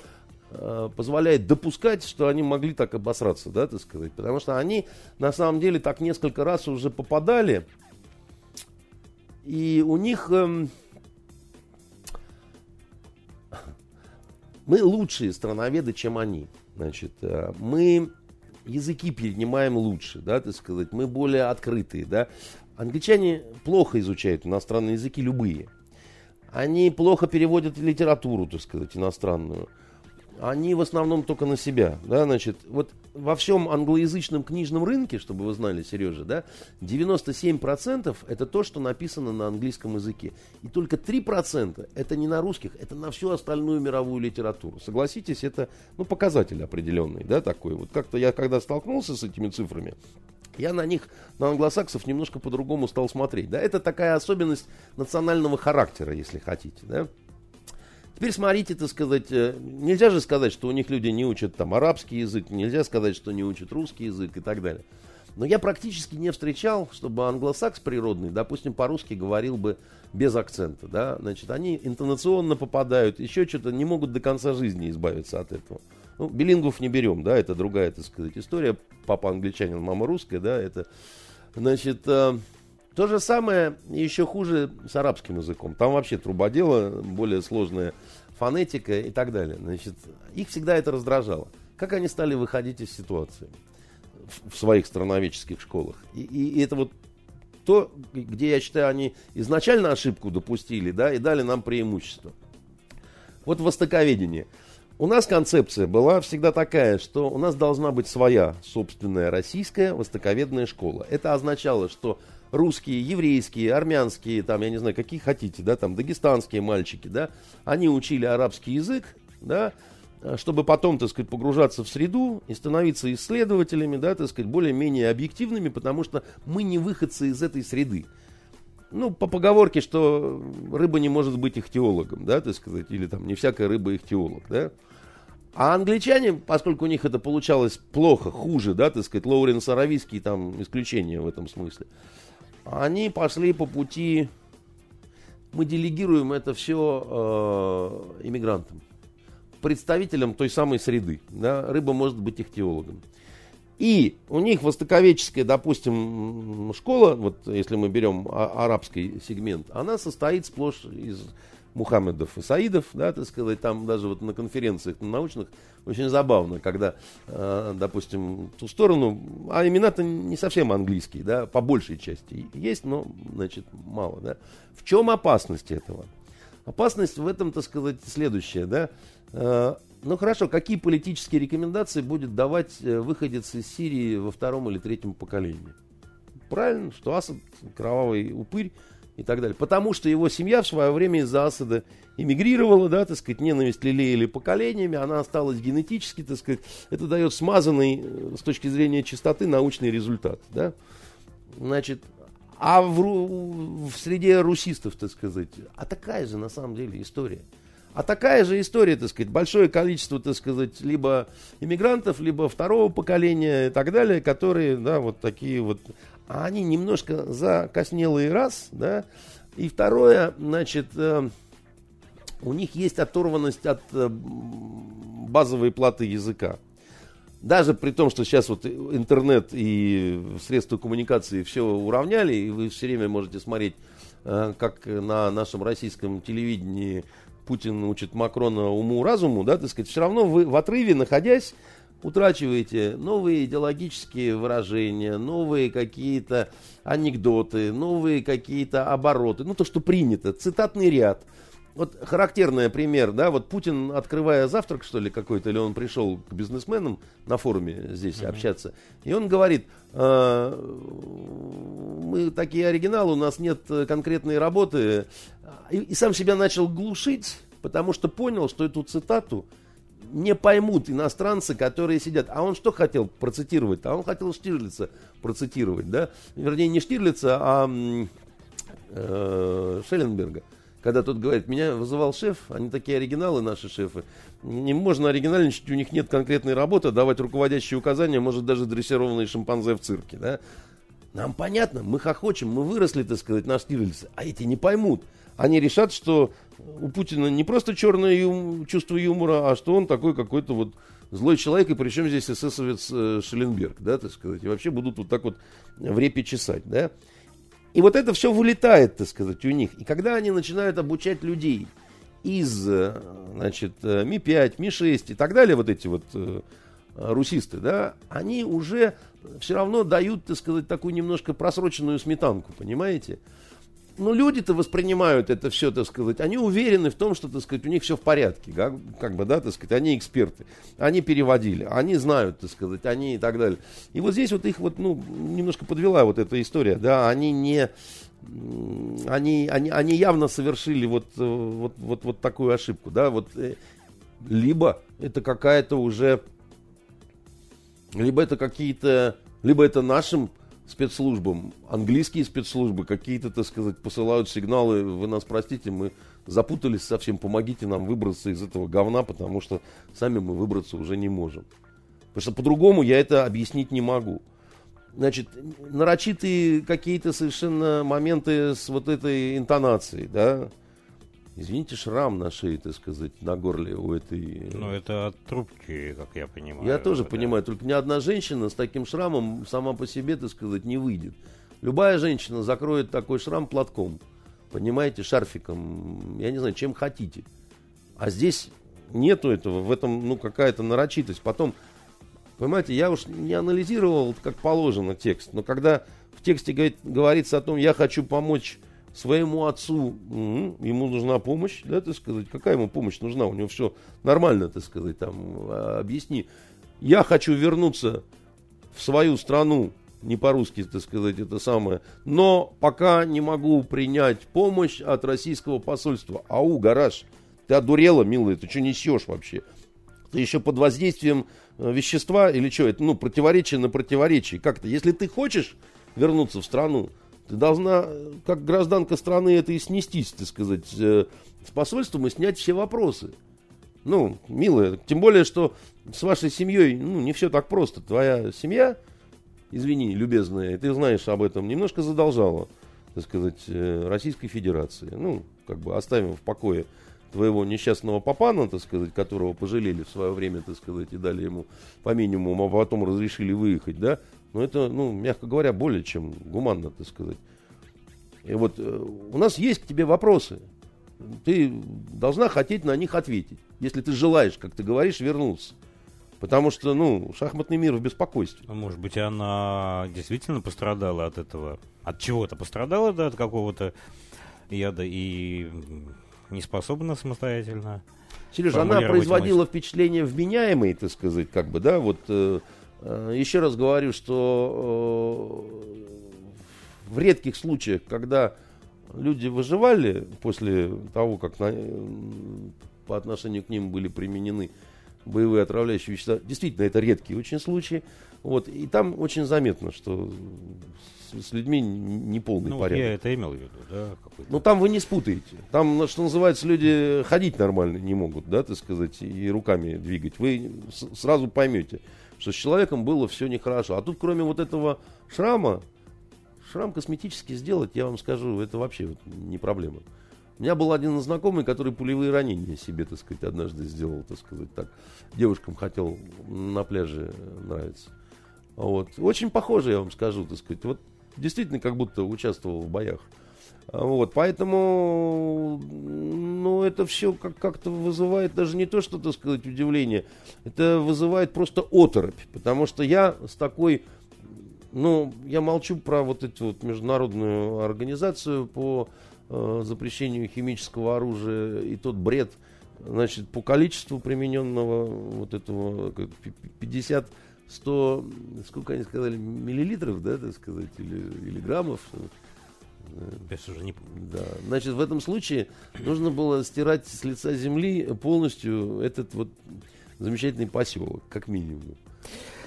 позволяет допускать, что они могли так обосраться, да, так сказать. Потому что они на самом деле так несколько раз уже попадали и у них... Эм, мы лучшие страноведы, чем они. Значит, э, мы языки перенимаем лучше, да, так сказать, мы более открытые, да. Англичане плохо изучают иностранные языки, любые. Они плохо переводят литературу, так сказать, иностранную они в основном только на себя, да, значит, вот во всем англоязычном книжном рынке, чтобы вы знали, Сережа, да, 97% это то, что написано на английском языке. И только 3% это не на русских, это на всю остальную мировую литературу. Согласитесь, это, ну, показатель определенный, да, такой. Вот как-то я, когда столкнулся с этими цифрами, я на них, на англосаксов, немножко по-другому стал смотреть. Да? Это такая особенность национального характера, если хотите. Да? Теперь смотрите, так сказать, э, нельзя же сказать, что у них люди не учат там арабский язык, нельзя сказать, что не учат русский язык и так далее. Но я практически не встречал, чтобы англосакс природный, допустим, по-русски говорил бы без акцента, да, значит, они интонационно попадают, еще что-то, не могут до конца жизни избавиться от этого. Ну, билингов не берем, да, это другая, так сказать, история. Папа англичанин, мама русская, да, это, значит, э, то же самое еще хуже с арабским языком. Там вообще трубодело, более сложная фонетика и так далее. Значит, их всегда это раздражало. Как они стали выходить из ситуации в, в своих страноведческих школах? И, и, и это вот то, где, я считаю, они изначально ошибку допустили, да, и дали нам преимущество. Вот востоковедение. У нас концепция была всегда такая, что у нас должна быть своя собственная российская востоковедная школа. Это означало, что русские, еврейские, армянские, там, я не знаю, какие хотите, да, там, дагестанские мальчики, да, они учили арабский язык, да, чтобы потом, так сказать, погружаться в среду и становиться исследователями, да, так сказать, более-менее объективными, потому что мы не выходцы из этой среды. Ну, по поговорке, что рыба не может быть ихтиологом, да, так сказать, или там не всякая рыба ихтиолог, да. А англичане, поскольку у них это получалось плохо, хуже, да, так сказать, Лоуренс Аравийский там исключение в этом смысле, они пошли по пути, мы делегируем это все э, иммигрантам, представителям той самой среды. Да? Рыба может быть их теологом. И у них востоковеческая, допустим, школа, вот если мы берем а- арабский сегмент, она состоит сплошь из Мухаммедов и Саидов, да, так сказать, там даже вот на конференциях на научных очень забавно, когда, э, допустим, ту сторону, а имена-то не совсем английские, да, по большей части есть, но, значит, мало, да. В чем опасность этого? Опасность в этом, так сказать, следующая, да. Э, ну хорошо, какие политические рекомендации будет давать э, выходец из Сирии во втором или третьем поколении? Правильно, что Асад кровавый упырь, и так далее. Потому что его семья в свое время из-за Асада эмигрировала, да, так сказать, ненависть лелеяли поколениями, она осталась генетически, так сказать, это дает смазанный э, с точки зрения чистоты научный результат, да. Значит, а в, в среде русистов, так сказать, а такая же на самом деле история. А такая же история, так сказать, большое количество, так сказать, либо иммигрантов, либо второго поколения и так далее, которые, да, вот такие вот а они немножко закоснелые раз, да, и второе, значит, э, у них есть оторванность от э, базовой платы языка. Даже при том, что сейчас вот интернет и средства коммуникации все уравняли, и вы все время можете смотреть, э, как на нашем российском телевидении Путин учит Макрона уму-разуму, да, так сказать, все равно вы в отрыве, находясь, утрачиваете новые идеологические выражения, новые какие-то анекдоты, новые какие-то обороты, ну то, что принято, цитатный ряд. Вот характерный пример, да, вот Путин, открывая завтрак, что ли, какой-то, или он пришел к бизнесменам на форуме здесь mm-hmm. общаться, и он говорит, э, мы такие оригиналы, у нас нет конкретной работы, и, и сам себя начал глушить, потому что понял, что эту цитату не поймут иностранцы, которые сидят. А он что хотел процитировать? А он хотел Штирлица процитировать, да? Вернее, не Штирлица, а э, Шелленберга, когда тот говорит, меня вызывал шеф, они такие оригиналы, наши шефы, не можно оригинальничать, у них нет конкретной работы, давать руководящие указания, может даже дрессированные шимпанзе в цирке, да. Нам понятно, мы хохочем, мы выросли, так сказать, на Штирлице, а эти не поймут. Они решат, что у Путина не просто черное ю... чувство юмора, а что он такой какой-то вот злой человек, и причем здесь эсэсовец э, Шелленберг, да, так сказать, и вообще будут вот так вот в репе чесать, да. И вот это все вылетает, так сказать, у них. И когда они начинают обучать людей из, э, значит, э, Ми-5, Ми-6 и так далее, вот эти вот э, русисты, да, они уже все равно дают, так сказать, такую немножко просроченную сметанку, понимаете? ну, люди-то воспринимают это все, так сказать, они уверены в том, что, так сказать, у них все в порядке, как, как бы, да, так сказать, они эксперты, они переводили, они знают, так сказать, они и так далее. И вот здесь вот их вот, ну, немножко подвела вот эта история, да, они не, они, они, они явно совершили вот, вот, вот, вот такую ошибку, да, вот, э, либо это какая-то уже, либо это какие-то, либо это нашим спецслужбам, английские спецслужбы какие-то, так сказать, посылают сигналы, вы нас простите, мы запутались совсем, помогите нам выбраться из этого говна, потому что сами мы выбраться уже не можем. Потому что по-другому я это объяснить не могу. Значит, нарочитые какие-то совершенно моменты с вот этой интонацией, да, Извините, шрам на шее, так сказать, на горле у этой... Ну, это от трубки, как я понимаю. Я тоже да. понимаю, только ни одна женщина с таким шрамом сама по себе, так сказать, не выйдет. Любая женщина закроет такой шрам платком, понимаете, шарфиком, я не знаю, чем хотите. А здесь нету этого, в этом, ну, какая-то нарочитость. Потом, понимаете, я уж не анализировал, как положено, текст, но когда в тексте говорит, говорится о том, я хочу помочь своему отцу, ему нужна помощь, да, так сказать, какая ему помощь нужна, у него все нормально, так сказать, там, а, объясни. Я хочу вернуться в свою страну, не по-русски, так сказать, это самое, но пока не могу принять помощь от российского посольства. Ау, гараж, ты одурела, милая, ты что несешь вообще? Ты еще под воздействием э, вещества или что? Это, ну, противоречие на противоречие. Как-то, если ты хочешь вернуться в страну, ты должна, как гражданка страны, это и снестись, так сказать, э, с посольством и снять все вопросы. Ну, милая, тем более, что с вашей семьей, ну, не все так просто. Твоя семья, извини, любезная, ты знаешь об этом, немножко задолжала, так сказать, э, Российской Федерации. Ну, как бы оставим в покое твоего несчастного папана, так сказать, которого пожалели в свое время, так сказать, и дали ему по минимуму, а потом разрешили выехать, да, но это, ну, мягко говоря, более чем гуманно, так сказать. И вот э, у нас есть к тебе вопросы. Ты должна хотеть на них ответить. Если ты желаешь, как ты говоришь, вернуться. Потому что, ну, шахматный мир в беспокойстве. Ну, может быть, она действительно пострадала от этого. От чего-то пострадала, да, от какого-то яда и не способна самостоятельно. Сережа, она производила мысль. впечатление вменяемой, так сказать, как бы, да, вот Э, еще раз говорю, что э, в редких случаях, когда люди выживали после того, как на, по отношению к ним были применены боевые отравляющие вещества, действительно, это редкие очень случаи. Вот, и там очень заметно, что с, с людьми не полный ну, порядок. Я это имел в виду, да? Ну, там вы не спутаете. Там, что называется, люди ходить нормально не могут, да, так сказать, и руками двигать. Вы сразу поймете что с человеком было все нехорошо. А тут, кроме вот этого шрама, шрам косметически сделать, я вам скажу, это вообще вот не проблема. У меня был один знакомый, который пулевые ранения себе, так сказать, однажды сделал, так сказать, так. Девушкам хотел на пляже нравиться. Вот. Очень похоже, я вам скажу, так сказать. Вот действительно как будто участвовал в боях. Вот, поэтому, ну, это все как- как-то вызывает даже не то, что, так сказать, удивление, это вызывает просто оторопь, потому что я с такой, ну, я молчу про вот эту вот международную организацию по э, запрещению химического оружия и тот бред, значит, по количеству примененного вот этого 50 100, сколько они сказали, миллилитров, да, так сказать, или, или граммов, я уже не Да. Значит, в этом случае нужно было стирать с лица земли полностью этот вот замечательный поселок, как минимум.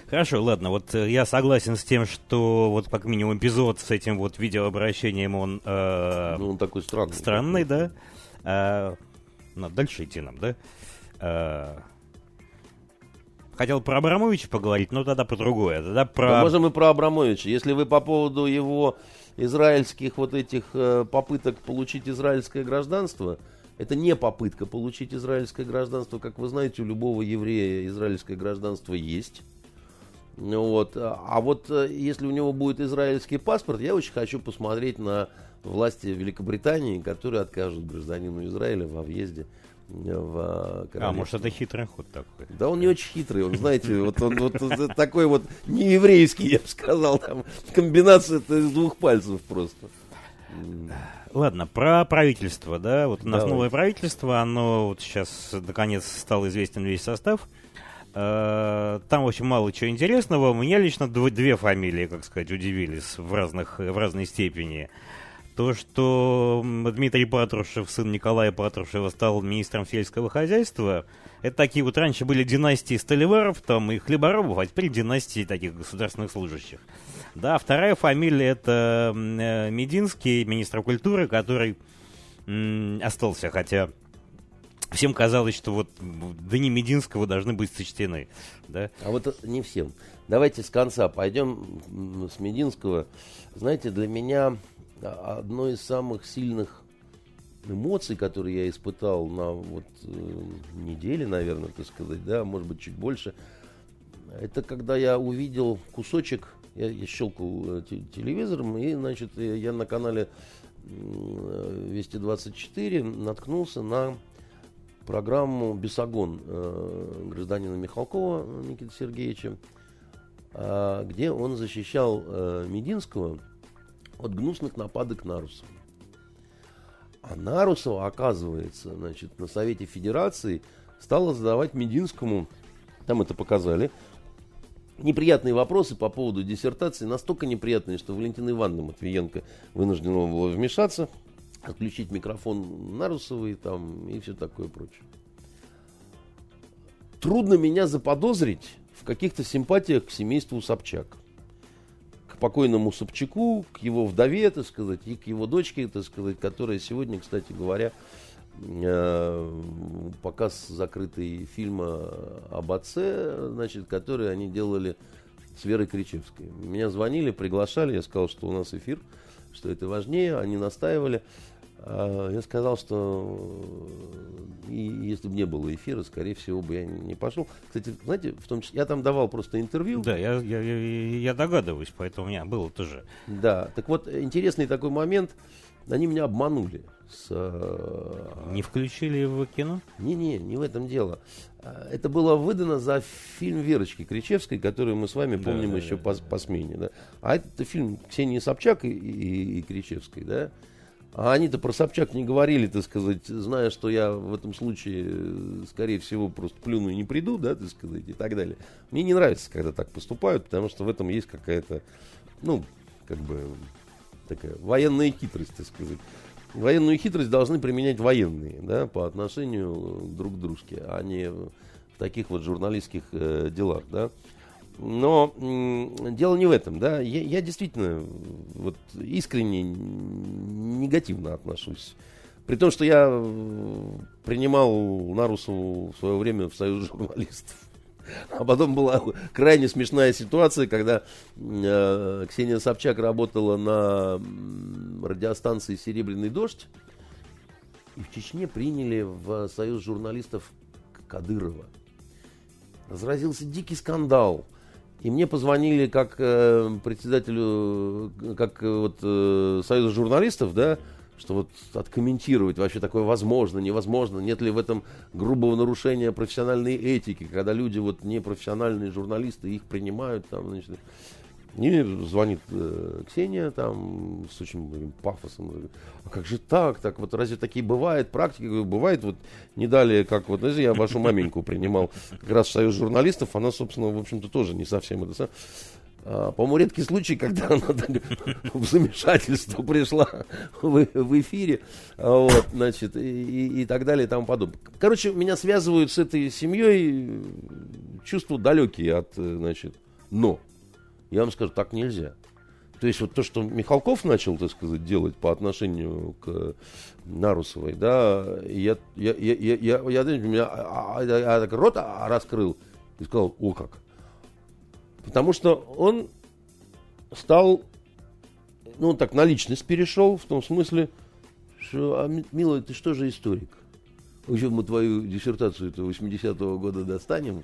Хорошо, ладно, вот э, я согласен с тем, что вот как минимум эпизод с этим вот видеообращением, он... Э, ну, он такой странный. Странный, да. Э, надо дальше идти нам, да? Э, хотел про Абрамовича поговорить, но тогда про другое. Тогда про... Да можем и про Абрамовича. Если вы по поводу его израильских вот этих э, попыток получить израильское гражданство, это не попытка получить израильское гражданство. Как вы знаете, у любого еврея израильское гражданство есть. Вот. А вот э, если у него будет израильский паспорт, я очень хочу посмотреть на власти Великобритании, которые откажут гражданину Израиля во въезде в А, может, это хитрый ход такой? Да он не очень хитрый, он, знаете, вот он вот такой вот нееврейский, я бы сказал, там, комбинация из двух пальцев просто. Ладно, про правительство, да, вот у нас Давай. новое правительство, оно вот сейчас, наконец, стал известен весь состав. Э, там очень мало чего интересного. Меня лично две фамилии, как сказать, удивились в, разных, в разной степени. То, что Дмитрий Патрушев, сын Николая Патрушева, стал министром сельского хозяйства, это такие вот раньше были династии Столиваров там и хлеборобов, а теперь династии таких государственных служащих. Да, вторая фамилия это э, Мединский, министр культуры, который остался, хотя всем казалось, что вот дни Мединского должны быть сочтены. Да? А вот не всем. Давайте с конца пойдем с Мединского. Знаете, для меня одно из самых сильных эмоций, которые я испытал на вот э, неделе, наверное, так сказать, да, может быть, чуть больше, это когда я увидел кусочек, я, я щелкал э, телевизором, и, значит, я на канале Вести 24 наткнулся на программу «Бесогон» э, гражданина Михалкова Никиты Сергеевича, э, где он защищал э, Мединского – от гнусных нападок Нарусова. А Нарусова, оказывается, значит, на Совете Федерации стала задавать Мединскому, там это показали, неприятные вопросы по поводу диссертации, настолько неприятные, что Валентина Ивановна Матвиенко вынуждена была вмешаться, отключить микрофон Нарусовой там, и все такое прочее. Трудно меня заподозрить в каких-то симпатиях к семейству Собчак покойному Собчаку, к его вдове, так сказать, и к его дочке, так сказать, которая сегодня, кстати говоря, э, показ закрытый фильма об отце, значит, который они делали с Верой Кричевской. Меня звонили, приглашали, я сказал, что у нас эфир, что это важнее, они настаивали. А, я сказал, что и если бы не было эфира, скорее всего бы я не пошел. Кстати, знаете, в том числе, я там давал просто интервью. Да, я, я, я, догадываюсь, поэтому у меня было тоже. Да, так вот, интересный такой момент. Они меня обманули. С, э, не включили в кино? Не-не, не в этом дело. А, это было выдано за фильм Верочки Кричевской, который мы с вами помним да, еще да, по, да. по смене. Да? А это фильм Ксении Собчак и, и, и Кричевской, да? А они-то про Собчак не говорили, так сказать, зная, что я в этом случае, э, скорее всего, просто плюну и не приду, да, так сказать, и так далее. Мне не нравится, когда так поступают, потому что в этом есть какая-то, ну, как бы, такая военная хитрость, так сказать. Военную хитрость должны применять военные, да, по отношению друг к дружке, а не в таких вот журналистских э, делах, да. Но дело не в этом, да. Я, я действительно вот искренне негативно отношусь. При том, что я э, принимал Нарусу в свое время в Союз журналистов. [LAUGHS] А потом была крайне смешная ситуация, когда э, Ксения Собчак работала на радиостанции «Серебряный дождь», и в Чечне приняли в Союз журналистов Кадырова. Разразился дикий скандал – и мне позвонили как э, председателю, как э, вот э, Союза журналистов, да, что вот откомментировать вообще такое возможно, невозможно, нет ли в этом грубого нарушения профессиональной этики, когда люди вот непрофессиональные журналисты их принимают там, значит, мне звонит э, Ксения там с очень пафосом. А как же так? Так вот разве такие бывают практики? Бывает вот не далее, как вот, знаете, я вашу маменьку принимал как раз в союз журналистов, она, собственно, в общем-то, тоже не совсем это а, по-моему, редкий случай, когда она так, в замешательство пришла в, в эфире, вот, значит, и, и так далее и тому подобное. Короче, меня связывают с этой семьей чувства далекие от, значит, Но, я вам скажу, так нельзя. То есть вот то, что Михалков начал, так сказать, делать по отношению к Нарусовой, да, я, я, я, я, я, я, меня, а, а, я так рот раскрыл и сказал, о как. Потому что он стал, ну, он так на личность перешел, в том смысле, что, а, милый, ты что же историк? Еще мы твою диссертацию 80-го года достанем,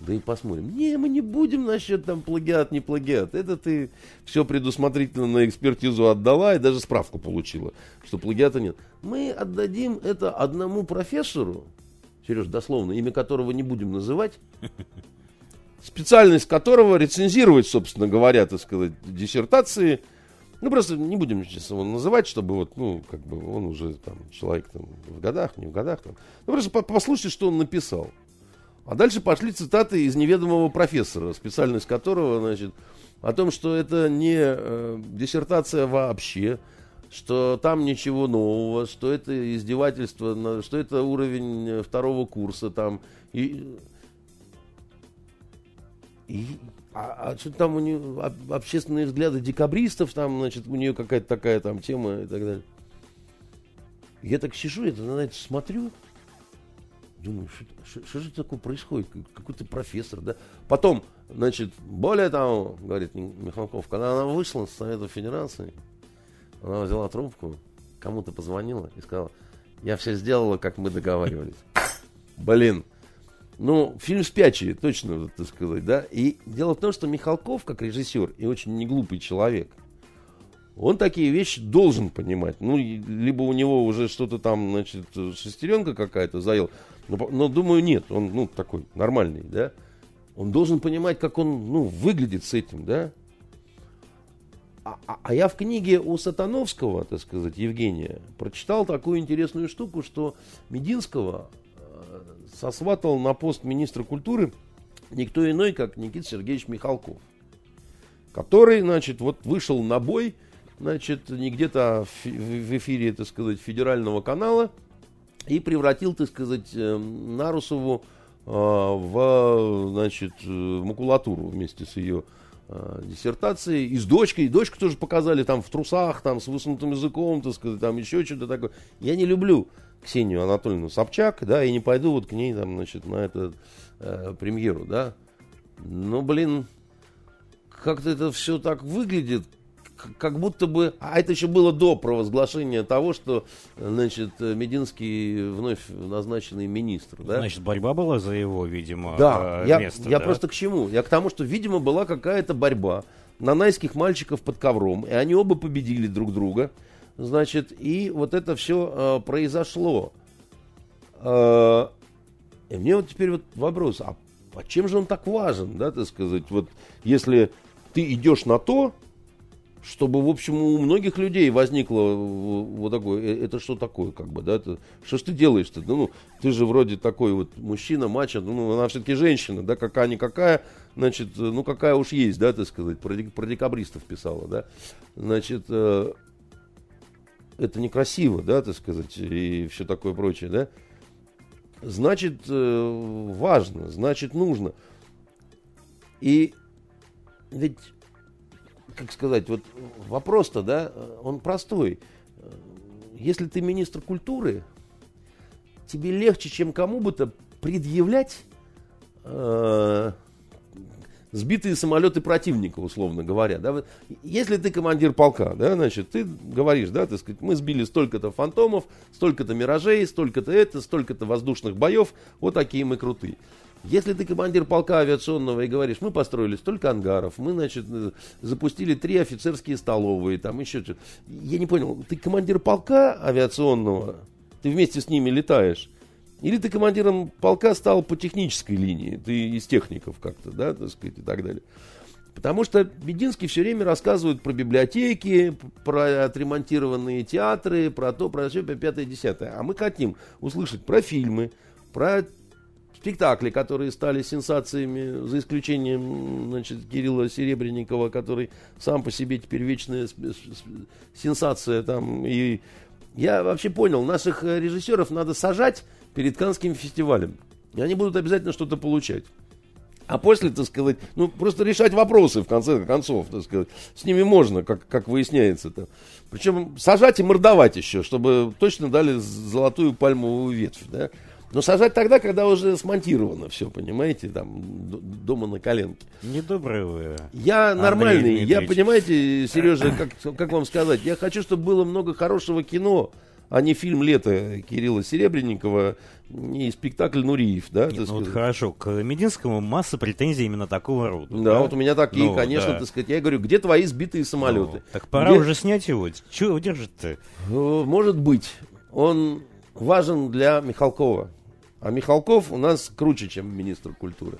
да и посмотрим. Не, мы не будем насчет там плагиат, не плагиат. Это ты все предусмотрительно на экспертизу отдала и даже справку получила, что плагиата нет. Мы отдадим это одному профессору, Сереж, дословно, имя которого не будем называть, [LAUGHS] специальность которого рецензировать, собственно говоря, так сказать, диссертации. Ну, просто не будем сейчас его называть, чтобы вот, ну, как бы он уже там человек там в годах, не в годах там. Ну, просто послушайте, что он написал. А дальше пошли цитаты из неведомого профессора, специальность которого, значит, о том, что это не э, диссертация вообще, что там ничего нового, что это издевательство, что это уровень э, второго курса там. И, и, а, а что там у нее общественные взгляды декабристов, там, значит, у нее какая-то такая там тема и так далее. Я так сижу, я на это смотрю, Думаю, что, же такое происходит? Какой-то профессор, да? Потом, значит, более того, говорит Михалков, когда она вышла с Совета Федерации, она взяла трубку, кому-то позвонила и сказала, я все сделала, как мы договаривались. [LAUGHS] Блин, ну, фильм «Спячие», точно, так сказать, да? И дело в том, что Михалков, как режиссер и очень неглупый человек, он такие вещи должен понимать. Ну, либо у него уже что-то там, значит, шестеренка какая-то заел, но, но думаю, нет, он, ну, такой нормальный, да. Он должен понимать, как он, ну, выглядит с этим, да. А, а, а я в книге у Сатановского, так сказать, Евгения, прочитал такую интересную штуку, что Мединского э, сосватал на пост министра культуры никто иной, как Никита Сергеевич Михалков, который, значит, вот вышел на бой, значит, не где-то в эфире, так сказать, федерального канала, и превратил, так сказать, э, Нарусову э, в, значит, э, макулатуру вместе с ее диссертацией, и с дочкой, и дочку тоже показали там в трусах, там с высунутым языком, так сказать, там еще что-то такое. Я не люблю Ксению Анатольевну Собчак, да, и не пойду вот к ней там, значит, на эту э, премьеру, да. Но, блин, как-то это все так выглядит, как будто бы... А это еще было до провозглашения того, что, значит, Мединский вновь назначенный министр, да? Значит, борьба была за его, видимо, да, э, место, я, да? я просто к чему? Я к тому, что, видимо, была какая-то борьба нанайских мальчиков под ковром, и они оба победили друг друга, значит, и вот это все э, произошло. Э, и мне вот теперь вот вопрос, а, а чем же он так важен, да, так сказать, вот если ты идешь на то, чтобы, в общем, у многих людей возникло вот такое, «Э, это что такое, как бы, да, это, что ж ты делаешь-то, ну, ну, ты же вроде такой вот мужчина, мачо, ну, она все-таки женщина, да, какая-никакая, значит, ну, какая уж есть, да, так сказать, про, про декабристов писала, да, значит, э, это некрасиво, да, так сказать, и все такое прочее, да, значит, э, важно, значит, нужно, и ведь как сказать, вот вопрос-то, да, он простой. Если ты министр культуры, тебе легче, чем кому бы то предъявлять э, сбитые самолеты противника, условно говоря. Да? Если ты командир полка, да, значит, ты говоришь, да, ты сказать, мы сбили столько-то фантомов, столько-то миражей, столько-то это, столько-то воздушных боев, вот такие мы крутые. Если ты командир полка авиационного и говоришь, мы построили столько ангаров, мы, значит, э, запустили три офицерские столовые, там еще что-то. Я не понял, ты командир полка авиационного, ты вместе с ними летаешь, или ты командиром полка стал по технической линии, ты из техников как-то, да, так сказать, и так далее. Потому что Бединский все время рассказывает про библиотеки, про отремонтированные театры, про то, про все, пятое, десятое. А мы хотим услышать про фильмы, про спектакли, которые стали сенсациями, за исключением значит, Кирилла Серебренникова, который сам по себе теперь вечная сенсация. Там, и я вообще понял, наших э, режиссеров надо сажать перед Канским фестивалем. И они будут обязательно что-то получать. А после, так сказать, ну, просто решать вопросы, в конце концов, так сказать. С ними можно, как, как выясняется. -то. Причем сажать и мордовать еще, чтобы точно дали золотую пальмовую ветвь, да. Но сажать тогда, когда уже смонтировано все, понимаете, там, дома на коленке. Недобрый вы. Я нормальный, я, понимаете, Сережа, [COUGHS] как, как вам сказать, я хочу, чтобы было много хорошего кино, а не фильм «Лето» Кирилла Серебренникова и спектакль «Нуриев». Да, Нет, ну вот хорошо, к Мединскому масса претензий именно такого рода. Да, да? вот у меня такие, ну, конечно, да. так сказать. Я говорю, где твои сбитые самолеты? Ну, так пора где... уже снять его. Чего держит-то? Э, может быть. Он важен для Михалкова. А Михалков у нас круче, чем министр культуры.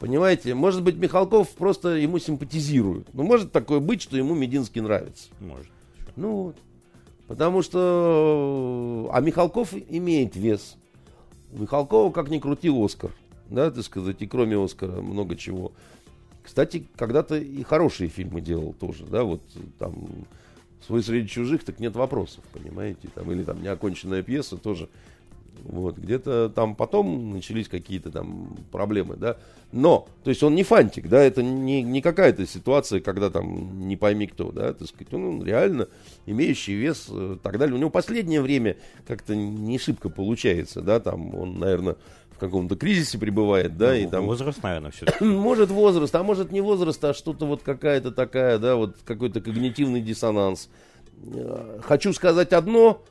Понимаете, может быть, Михалков просто ему симпатизирует. Ну, может такое быть, что ему Мединский нравится. Может. Ну вот. Потому что... А Михалков имеет вес. У Михалкова, как ни крути, Оскар. Да, так сказать, и кроме Оскара много чего. Кстати, когда-то и хорошие фильмы делал тоже, да, вот там «Свой среди чужих», так нет вопросов, понимаете, там, или там «Неоконченная пьеса» тоже вот, где-то там потом начались какие-то там проблемы, да. Но, то есть он не фантик, да, это не, не какая-то ситуация, когда там не пойми кто, да, так сказать, он реально имеющий вес и э, так далее. У него последнее время как-то не шибко получается, да, там он, наверное, в каком-то кризисе пребывает, да, ну, и там... Возраст, наверное, все [CLEARS THROAT] Может возраст, а может не возраст, а что-то вот какая-то такая, да, вот какой-то когнитивный диссонанс. Э, хочу сказать одно,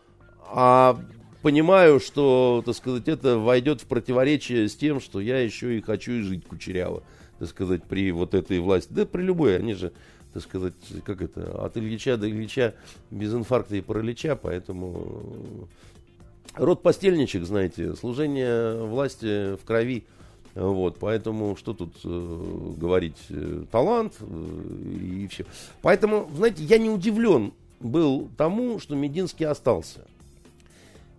а понимаю, что, так сказать, это войдет в противоречие с тем, что я еще и хочу и жить кучеряво, так сказать, при вот этой власти. Да при любой, они же, так сказать, как это, от Ильича до Ильича без инфаркта и паралича, поэтому род постельничек, знаете, служение власти в крови. Вот, поэтому что тут э, говорить, э, талант э, и все. Поэтому, знаете, я не удивлен был тому, что Мединский остался.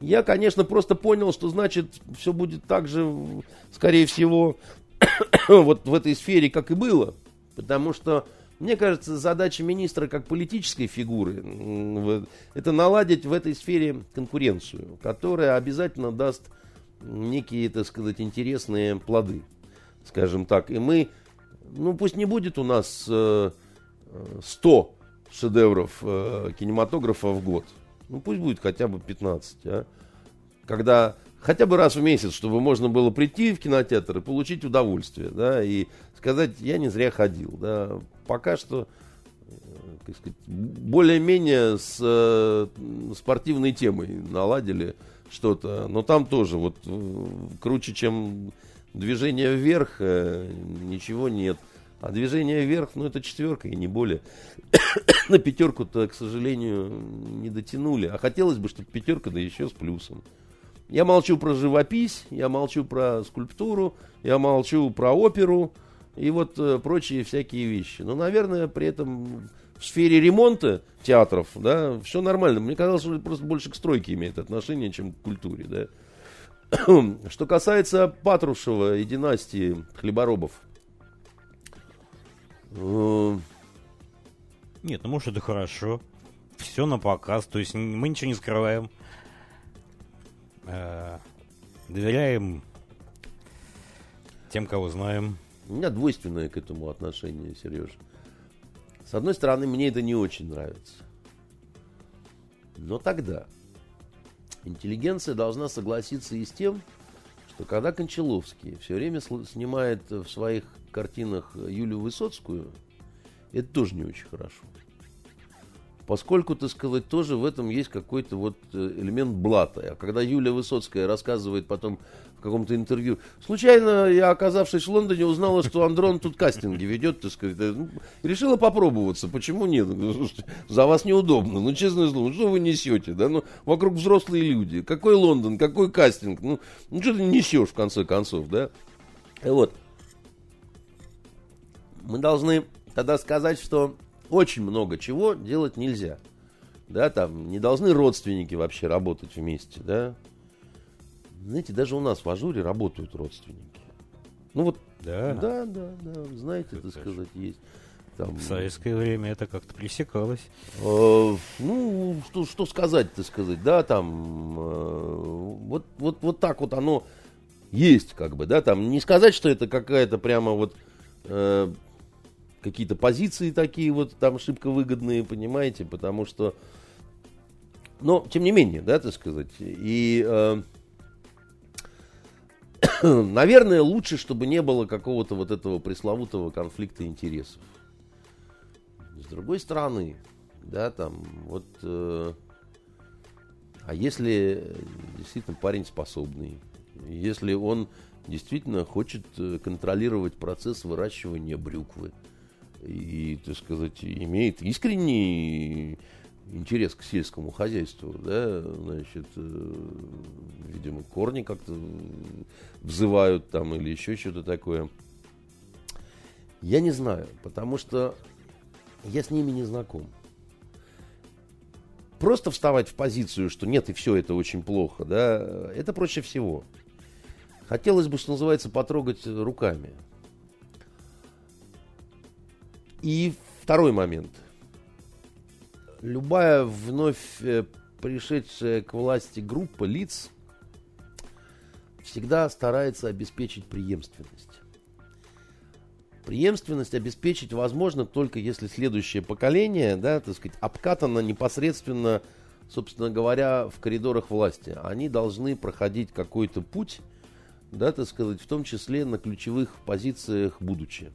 Я, конечно, просто понял, что значит все будет так же, скорее всего, [COUGHS] вот в этой сфере, как и было. Потому что, мне кажется, задача министра как политической фигуры это наладить в этой сфере конкуренцию, которая обязательно даст некие, так сказать, интересные плоды, скажем так. И мы, ну пусть не будет у нас э, 100 шедевров э, кинематографа в год, ну пусть будет хотя бы 15, а? Когда хотя бы раз в месяц, чтобы можно было прийти в кинотеатр и получить удовольствие, да, и сказать, я не зря ходил, да. Пока что, э, как сказать, более-менее с э, спортивной темой наладили что-то, но там тоже вот э, круче, чем движение вверх, э, ничего нет. А движение вверх, ну, это четверка и не более. [COUGHS] На пятерку-то, к сожалению, не дотянули. А хотелось бы, чтобы пятерка, да еще с плюсом. Я молчу про живопись, я молчу про скульптуру, я молчу про оперу и вот э, прочие всякие вещи. Но, наверное, при этом в сфере ремонта театров, да, все нормально. Мне казалось, что это просто больше к стройке имеет отношение, чем к культуре, да. [COUGHS] Что касается Патрушева и династии хлеборобов, Нет, ну может это хорошо. Все на показ, то есть мы ничего не скрываем. Э, доверяем тем, кого знаем. У меня двойственное к этому отношение, Сереж. С одной стороны, мне это не очень нравится. Но тогда интеллигенция должна согласиться и с тем, что когда Кончаловский все время снимает в своих картинах Юлию Высоцкую, это тоже не очень хорошо. Поскольку, так сказать, тоже в этом есть какой-то вот э, элемент блата. А когда Юлия Высоцкая рассказывает потом в каком-то интервью, случайно я, оказавшись в Лондоне, узнала, что Андрон тут кастинги ведет, так сказать, э, ну, решила попробоваться. Почему нет? Ну, за вас неудобно. Ну, честное слово, ну, что вы несете, да? Ну, вокруг взрослые люди. Какой Лондон, какой кастинг? Ну, ну что ты несешь, в конце концов, да? Вот мы должны тогда сказать, что очень много чего делать нельзя. Да, там не должны родственники вообще работать вместе, да. Знаете, даже у нас в Ажуре работают родственники. Ну вот, да, да, да, да знаете, так сказать, есть. Там, в советское время это как-то пресекалось. Э, ну, что, что сказать, так сказать, да, там, э, вот, вот, вот так вот оно есть, как бы, да, там не сказать, что это какая-то прямо вот э, какие-то позиции такие вот там шибко выгодные, понимаете, потому что, но тем не менее, да, так сказать, и э, [COUGHS] наверное лучше, чтобы не было какого-то вот этого пресловутого конфликта интересов. С другой стороны, да, там вот, э, а если действительно парень способный, если он действительно хочет э, контролировать процесс выращивания брюквы и, так сказать, имеет искренний интерес к сельскому хозяйству, да, значит, э, видимо, корни как-то взывают там или еще что-то такое. Я не знаю, потому что я с ними не знаком. Просто вставать в позицию, что нет, и все это очень плохо, да, это проще всего. Хотелось бы, что называется, потрогать руками. И второй момент. Любая вновь э, пришедшая к власти группа лиц всегда старается обеспечить преемственность. Преемственность обеспечить возможно только если следующее поколение, да, так сказать, обкатано непосредственно, собственно говоря, в коридорах власти. Они должны проходить какой-то путь, да, так сказать, в том числе на ключевых позициях будучи.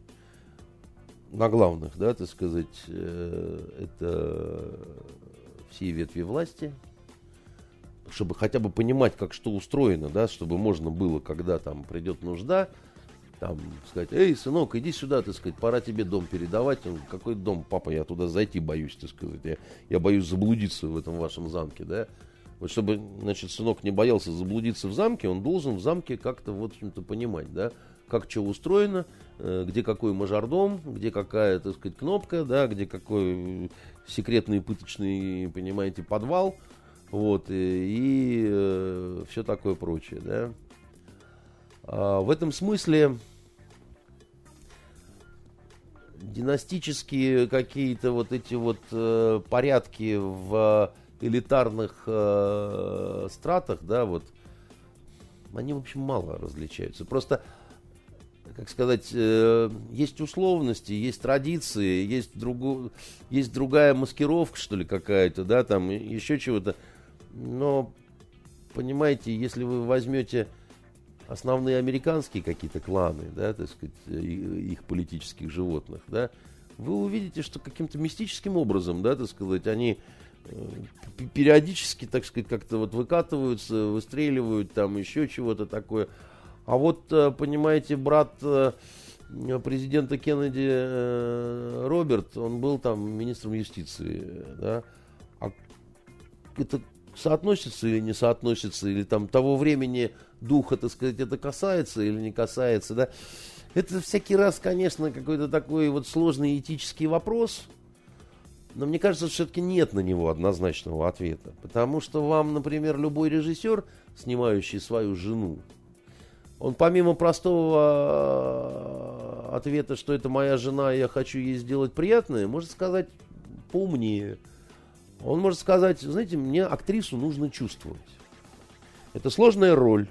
На главных, да, так сказать, э, это все ветви власти, чтобы хотя бы понимать, как что устроено, да, чтобы можно было, когда там придет нужда, там сказать, эй, сынок, иди сюда, так сказать, пора тебе дом передавать. Он, какой дом, папа, я туда зайти боюсь, так сказать, я, я боюсь заблудиться в этом вашем замке, да. Вот чтобы, значит, сынок не боялся заблудиться в замке, он должен в замке как-то, вот, в общем-то, понимать, да, как что устроено, э, где какой мажордом, где какая, так сказать, кнопка, да, где какой секретный пыточный, понимаете, подвал, вот, и, и э, все такое прочее, да. А, в этом смысле династические какие-то вот эти вот э, порядки в элитарных э, стратах, да, вот, они, в общем, мало различаются. Просто, как сказать, э, есть условности, есть традиции, есть, другу, есть другая маскировка, что ли, какая-то, да, там, еще чего-то. Но, понимаете, если вы возьмете основные американские какие-то кланы, да, так сказать, их политических животных, да, вы увидите, что каким-то мистическим образом, да, так сказать, они периодически, так сказать, как-то вот выкатываются, выстреливают там еще чего-то такое. А вот, э, понимаете, брат э, президента Кеннеди э, Роберт, он был там министром юстиции, да, а это соотносится или не соотносится, или там того времени духа, так сказать, это касается или не касается, да. Это всякий раз, конечно, какой-то такой вот сложный этический вопрос – но мне кажется, все-таки нет на него однозначного ответа. Потому что вам, например, любой режиссер, снимающий свою жену, он помимо простого э, ответа, что это моя жена, я хочу ей сделать приятное, может сказать поумнее. Он может сказать, знаете, мне актрису нужно чувствовать. Это сложная роль.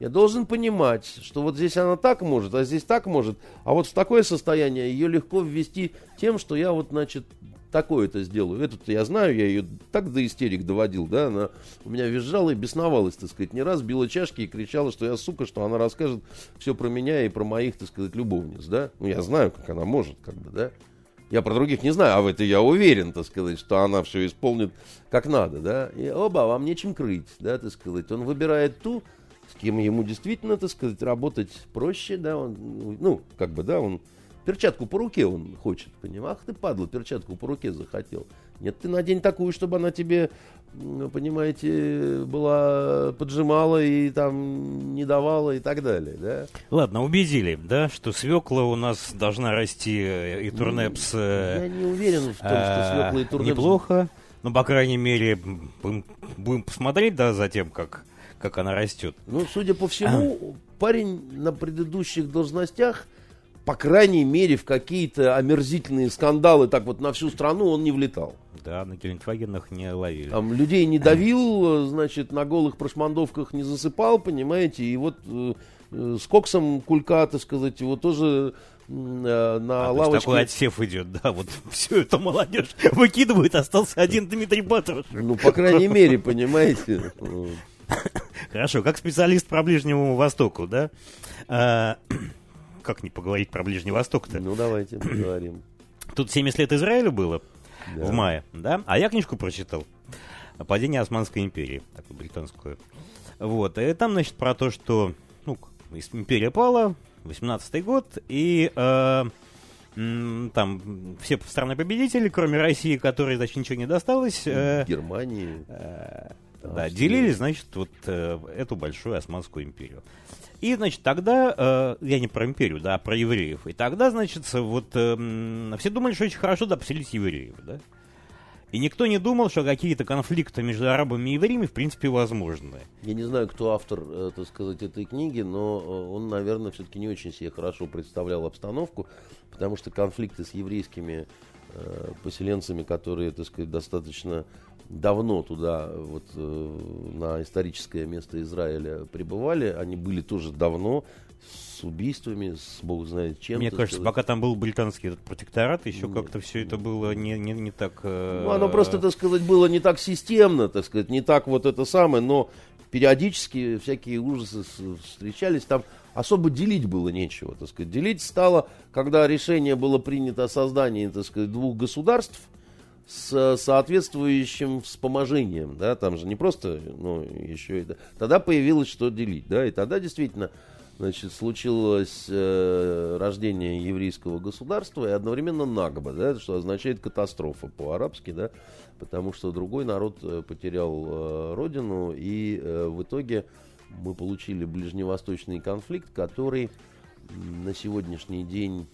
Я должен понимать, что вот здесь она так может, а здесь так может, а вот в такое состояние ее легко ввести тем, что я вот, значит, такое-то сделаю. Эту я знаю, я ее так до истерик доводил, да, она у меня визжала и бесновалась, так сказать, не раз била чашки и кричала, что я сука, что она расскажет все про меня и про моих, так сказать, любовниц, да. Ну, я знаю, как она может, как бы, да. Я про других не знаю, а в это я уверен, так сказать, что она все исполнит как надо, да. И оба, вам нечем крыть, да, так сказать. Он выбирает ту, с кем ему действительно, так сказать, работать проще, да, он, ну, как бы, да, он Перчатку по руке он хочет, понимаешь? Ах ты, падла, перчатку по руке захотел. Нет, ты надень такую, чтобы она тебе, понимаете, была поджимала и там не давала и так далее, да? Ладно, убедили, да, что свекла у нас должна расти э, и турнепс... Я не уверен в том, что свекла и турнепс... Неплохо, но, по крайней мере, будем, будем посмотреть, да, за тем, как, как она растет. Ну, судя по всему, парень на предыдущих должностях по крайней мере, в какие-то омерзительные скандалы так вот на всю страну он не влетал. Да, на Гелендвагенах не ловили. Там людей не давил, [CLEARS THROAT] значит, на голых прошмандовках не засыпал, понимаете, и вот э, э с коксом кулька, так сказать, его тоже э, на а, лавочке... такой отсев идет, да, вот [LAUGHS] всю эту молодежь выкидывают, остался один Дмитрий Батов. Ну, по крайней мере, понимаете. [LAUGHS] Хорошо, как специалист по Ближнему Востоку, да? Как не поговорить про Ближний Восток-то? Ну, давайте поговорим. [CLEARS THROAT] Тут 70 лет Израилю было да. в мае, да? А я книжку прочитал. «Падение Османской империи», такую британскую. Вот, и там, значит, про то, что, ну, империя пала, 18-й год, и э, там все страны-победители, кроме России, которой, значит, ничего не досталось. Э, Германии. Э, да, делили, значит, вот э, эту большую Османскую империю. И, значит, тогда, э, я не про империю, да, а про евреев. И тогда, значит, вот э, все думали, что очень хорошо да, поселить евреев, да. И никто не думал, что какие-то конфликты между арабами и евреями, в принципе, возможны. Я не знаю, кто автор, э, так сказать, этой книги, но э, он, наверное, все-таки не очень себе хорошо представлял обстановку, потому что конфликты с еврейскими э, поселенцами, которые, так сказать, достаточно давно туда, вот э, на историческое место Израиля прибывали. Они были тоже давно с убийствами, с бог знает чем. Мне кажется, пока там был британский этот протекторат, еще Нет. как-то все это было не, не, не так... Э... Ну, оно просто, так сказать, было не так системно, так сказать, не так вот это самое, но периодически всякие ужасы встречались. Там особо делить было нечего, так сказать. Делить стало, когда решение было принято о создании, так сказать, двух государств – с соответствующим вспоможением, да, там же не просто, ну, еще это. Тогда появилось что делить, да, и тогда действительно, значит, случилось э, рождение еврейского государства и одновременно Нагба, да, что означает катастрофа по-арабски, да, потому что другой народ э, потерял э, родину, и э, в итоге мы получили ближневосточный конфликт, который на сегодняшний день,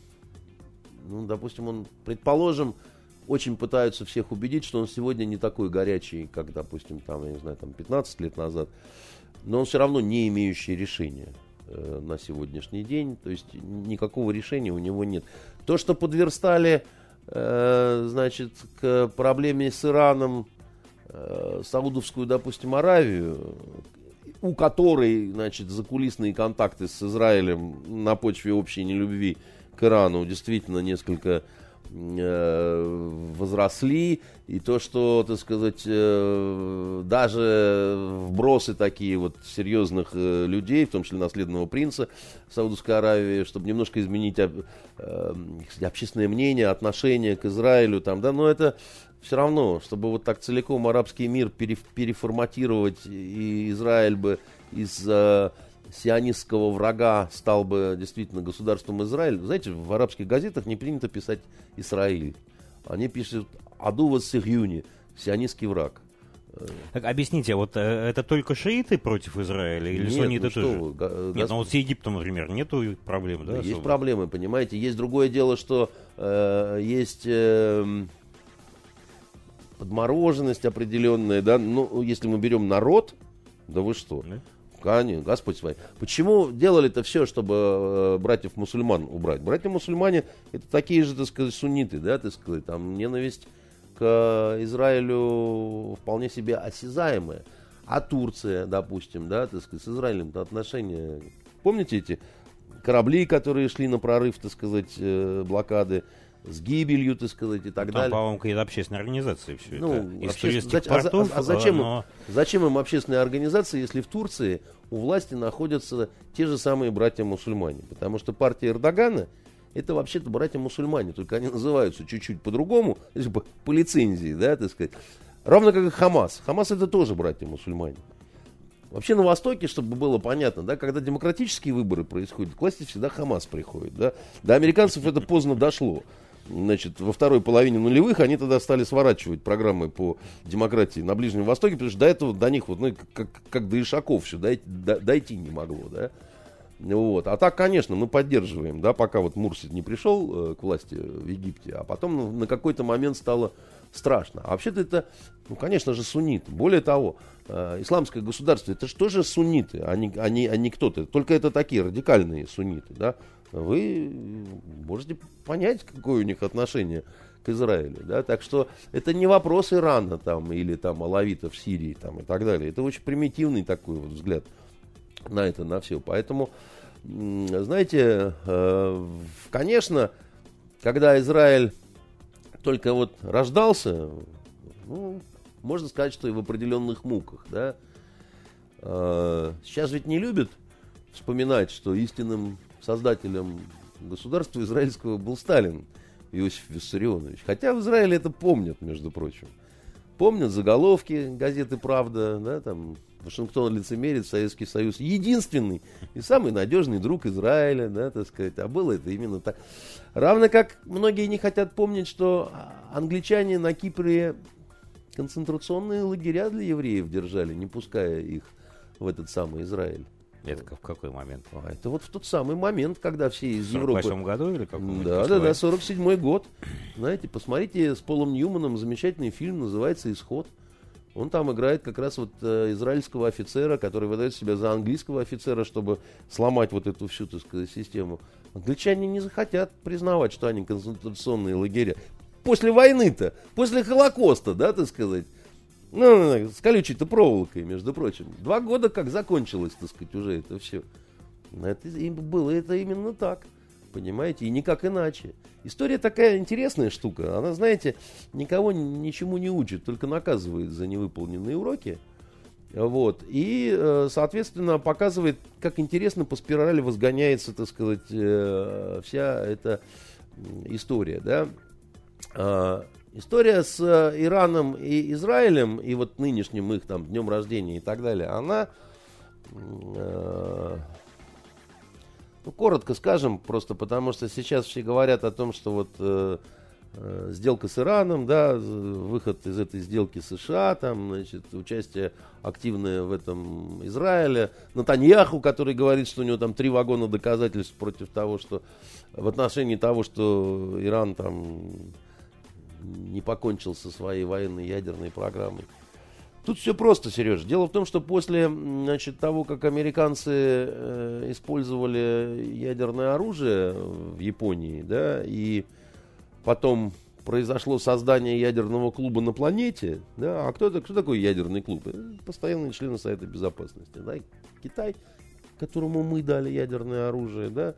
ну, допустим, он, предположим, очень пытаются всех убедить, что он сегодня не такой горячий, как, допустим, там, я не знаю, там 15 лет назад, но он все равно не имеющий решения э, на сегодняшний день, то есть никакого решения у него нет. То, что подверстали, э, значит, к проблеме с Ираном, э, Саудовскую, допустим, Аравию, у которой, значит, закулисные контакты с Израилем на почве общей нелюбви к Ирану действительно несколько возросли, и то, что, так сказать, э, даже вбросы такие вот серьезных э, людей, в том числе наследного принца Саудовской Аравии, чтобы немножко изменить общественное мнение, отношение к Израилю, там, да, но это все равно, чтобы вот так целиком арабский мир переформатировать, и Израиль бы из сионистского врага стал бы действительно государством Израиль, знаете, в арабских газетах не принято писать Израиль. Они пишут Адува Сирюни, сионистский враг. Так объясните, вот э, это только шииты против Израиля или нет, сунниты ну, тоже? Вы, Гос... Нет, ну вот с Египтом, например, нету проблем, да? Есть проблемы, понимаете. Есть другое дело, что э, есть э, подмороженность определенная, да. Ну, если мы берем народ, да вы что? Да? Конечно, Господь с. Почему делали это все, чтобы э, братьев-мусульман убрать? Братья-мусульмане это такие же, так сказать, сунниты, да, так сказать, там ненависть к Израилю вполне себе осязаемая. А Турция, допустим, да, так сказать, с Израилем отношения... Помните эти корабли, которые шли на прорыв, так сказать, э, блокады? С гибелью, так сказать, и так Там, далее. по-моему, какие-то общественные организации все ну, это. Обществен... Зач... портов, а, а, а зачем, но... им, зачем им общественные организации, если в Турции у власти находятся те же самые братья-мусульмане? Потому что партия Эрдогана это вообще-то братья-мусульмане, только они называются чуть-чуть по-другому, по, по лицензии, да, так сказать. Равно как и Хамас. Хамас это тоже братья-мусульмане. Вообще на Востоке, чтобы было понятно, да, когда демократические выборы происходят, к власти всегда Хамас приходит. Да? До американцев это поздно дошло значит, во второй половине нулевых они тогда стали сворачивать программы по демократии на Ближнем Востоке, потому что до этого до них вот, ну, как, как до Ишаков все дойти, дойти не могло, да. Вот. А так, конечно, мы поддерживаем, да, пока вот Мурси не пришел э, к власти в Египте, а потом ну, на какой-то момент стало страшно. А вообще-то это, ну, конечно же, сунниты. Более того, э, исламское государство, это же тоже сунниты, а не, а не, а не кто-то. Только это такие радикальные сунниты, да. Вы можете понять, какое у них отношение к Израилю. Да? Так что это не вопрос Ирана там, или там Алавита в Сирии там, и так далее. Это очень примитивный такой вот взгляд на это, на все. Поэтому, знаете, э, конечно, когда Израиль только вот рождался, ну, можно сказать, что и в определенных муках, да. Э, сейчас ведь не любят вспоминать, что истинным создателем государства израильского был Сталин Иосиф Виссарионович. Хотя в Израиле это помнят, между прочим. Помнят заголовки газеты «Правда», да, там Вашингтон лицемерит, Советский Союз единственный и самый надежный друг Израиля, да, так сказать. А было это именно так. Равно как многие не хотят помнить, что англичане на Кипре концентрационные лагеря для евреев держали, не пуская их в этот самый Израиль. Это в какой момент? А, это вот в тот самый момент, когда все из Европы... В году или каком Да, да, да, 47-й год. Знаете, посмотрите с Полом Ньюманом замечательный фильм, называется «Исход». Он там играет как раз вот э, израильского офицера, который выдает себя за английского офицера, чтобы сломать вот эту всю, так сказать, систему. Англичане не захотят признавать, что они концентрационные лагеря. После войны-то, после Холокоста, да, так сказать. Ну, ну, ну, с колючей-то проволокой, между прочим. Два года как закончилось, так сказать, уже это все. Это было это именно так. Понимаете? И никак иначе. История такая интересная штука. Она, знаете, никого ничему не учит, только наказывает за невыполненные уроки. Вот. И, э, соответственно, показывает, как интересно по спирали возгоняется, так сказать, э, вся эта история. Да? История с э, Ираном и Израилем, и вот нынешним их там днем рождения и так далее, она, э, ну, коротко скажем, просто потому что сейчас все говорят о том, что вот э, э, сделка с Ираном, да, выход из этой сделки США, там, значит, участие активное в этом Израиле, Натаньяху, который говорит, что у него там три вагона доказательств против того, что в отношении того, что Иран там не покончил со своей военной ядерной программой. Тут все просто, Сереж. Дело в том, что после значит, того, как американцы э, использовали ядерное оружие в Японии, да, и потом произошло создание ядерного клуба на планете, да, а кто, это, кто такой ядерный клуб? Постоянные члены Совета Безопасности, да, Китай, которому мы дали ядерное оружие, да,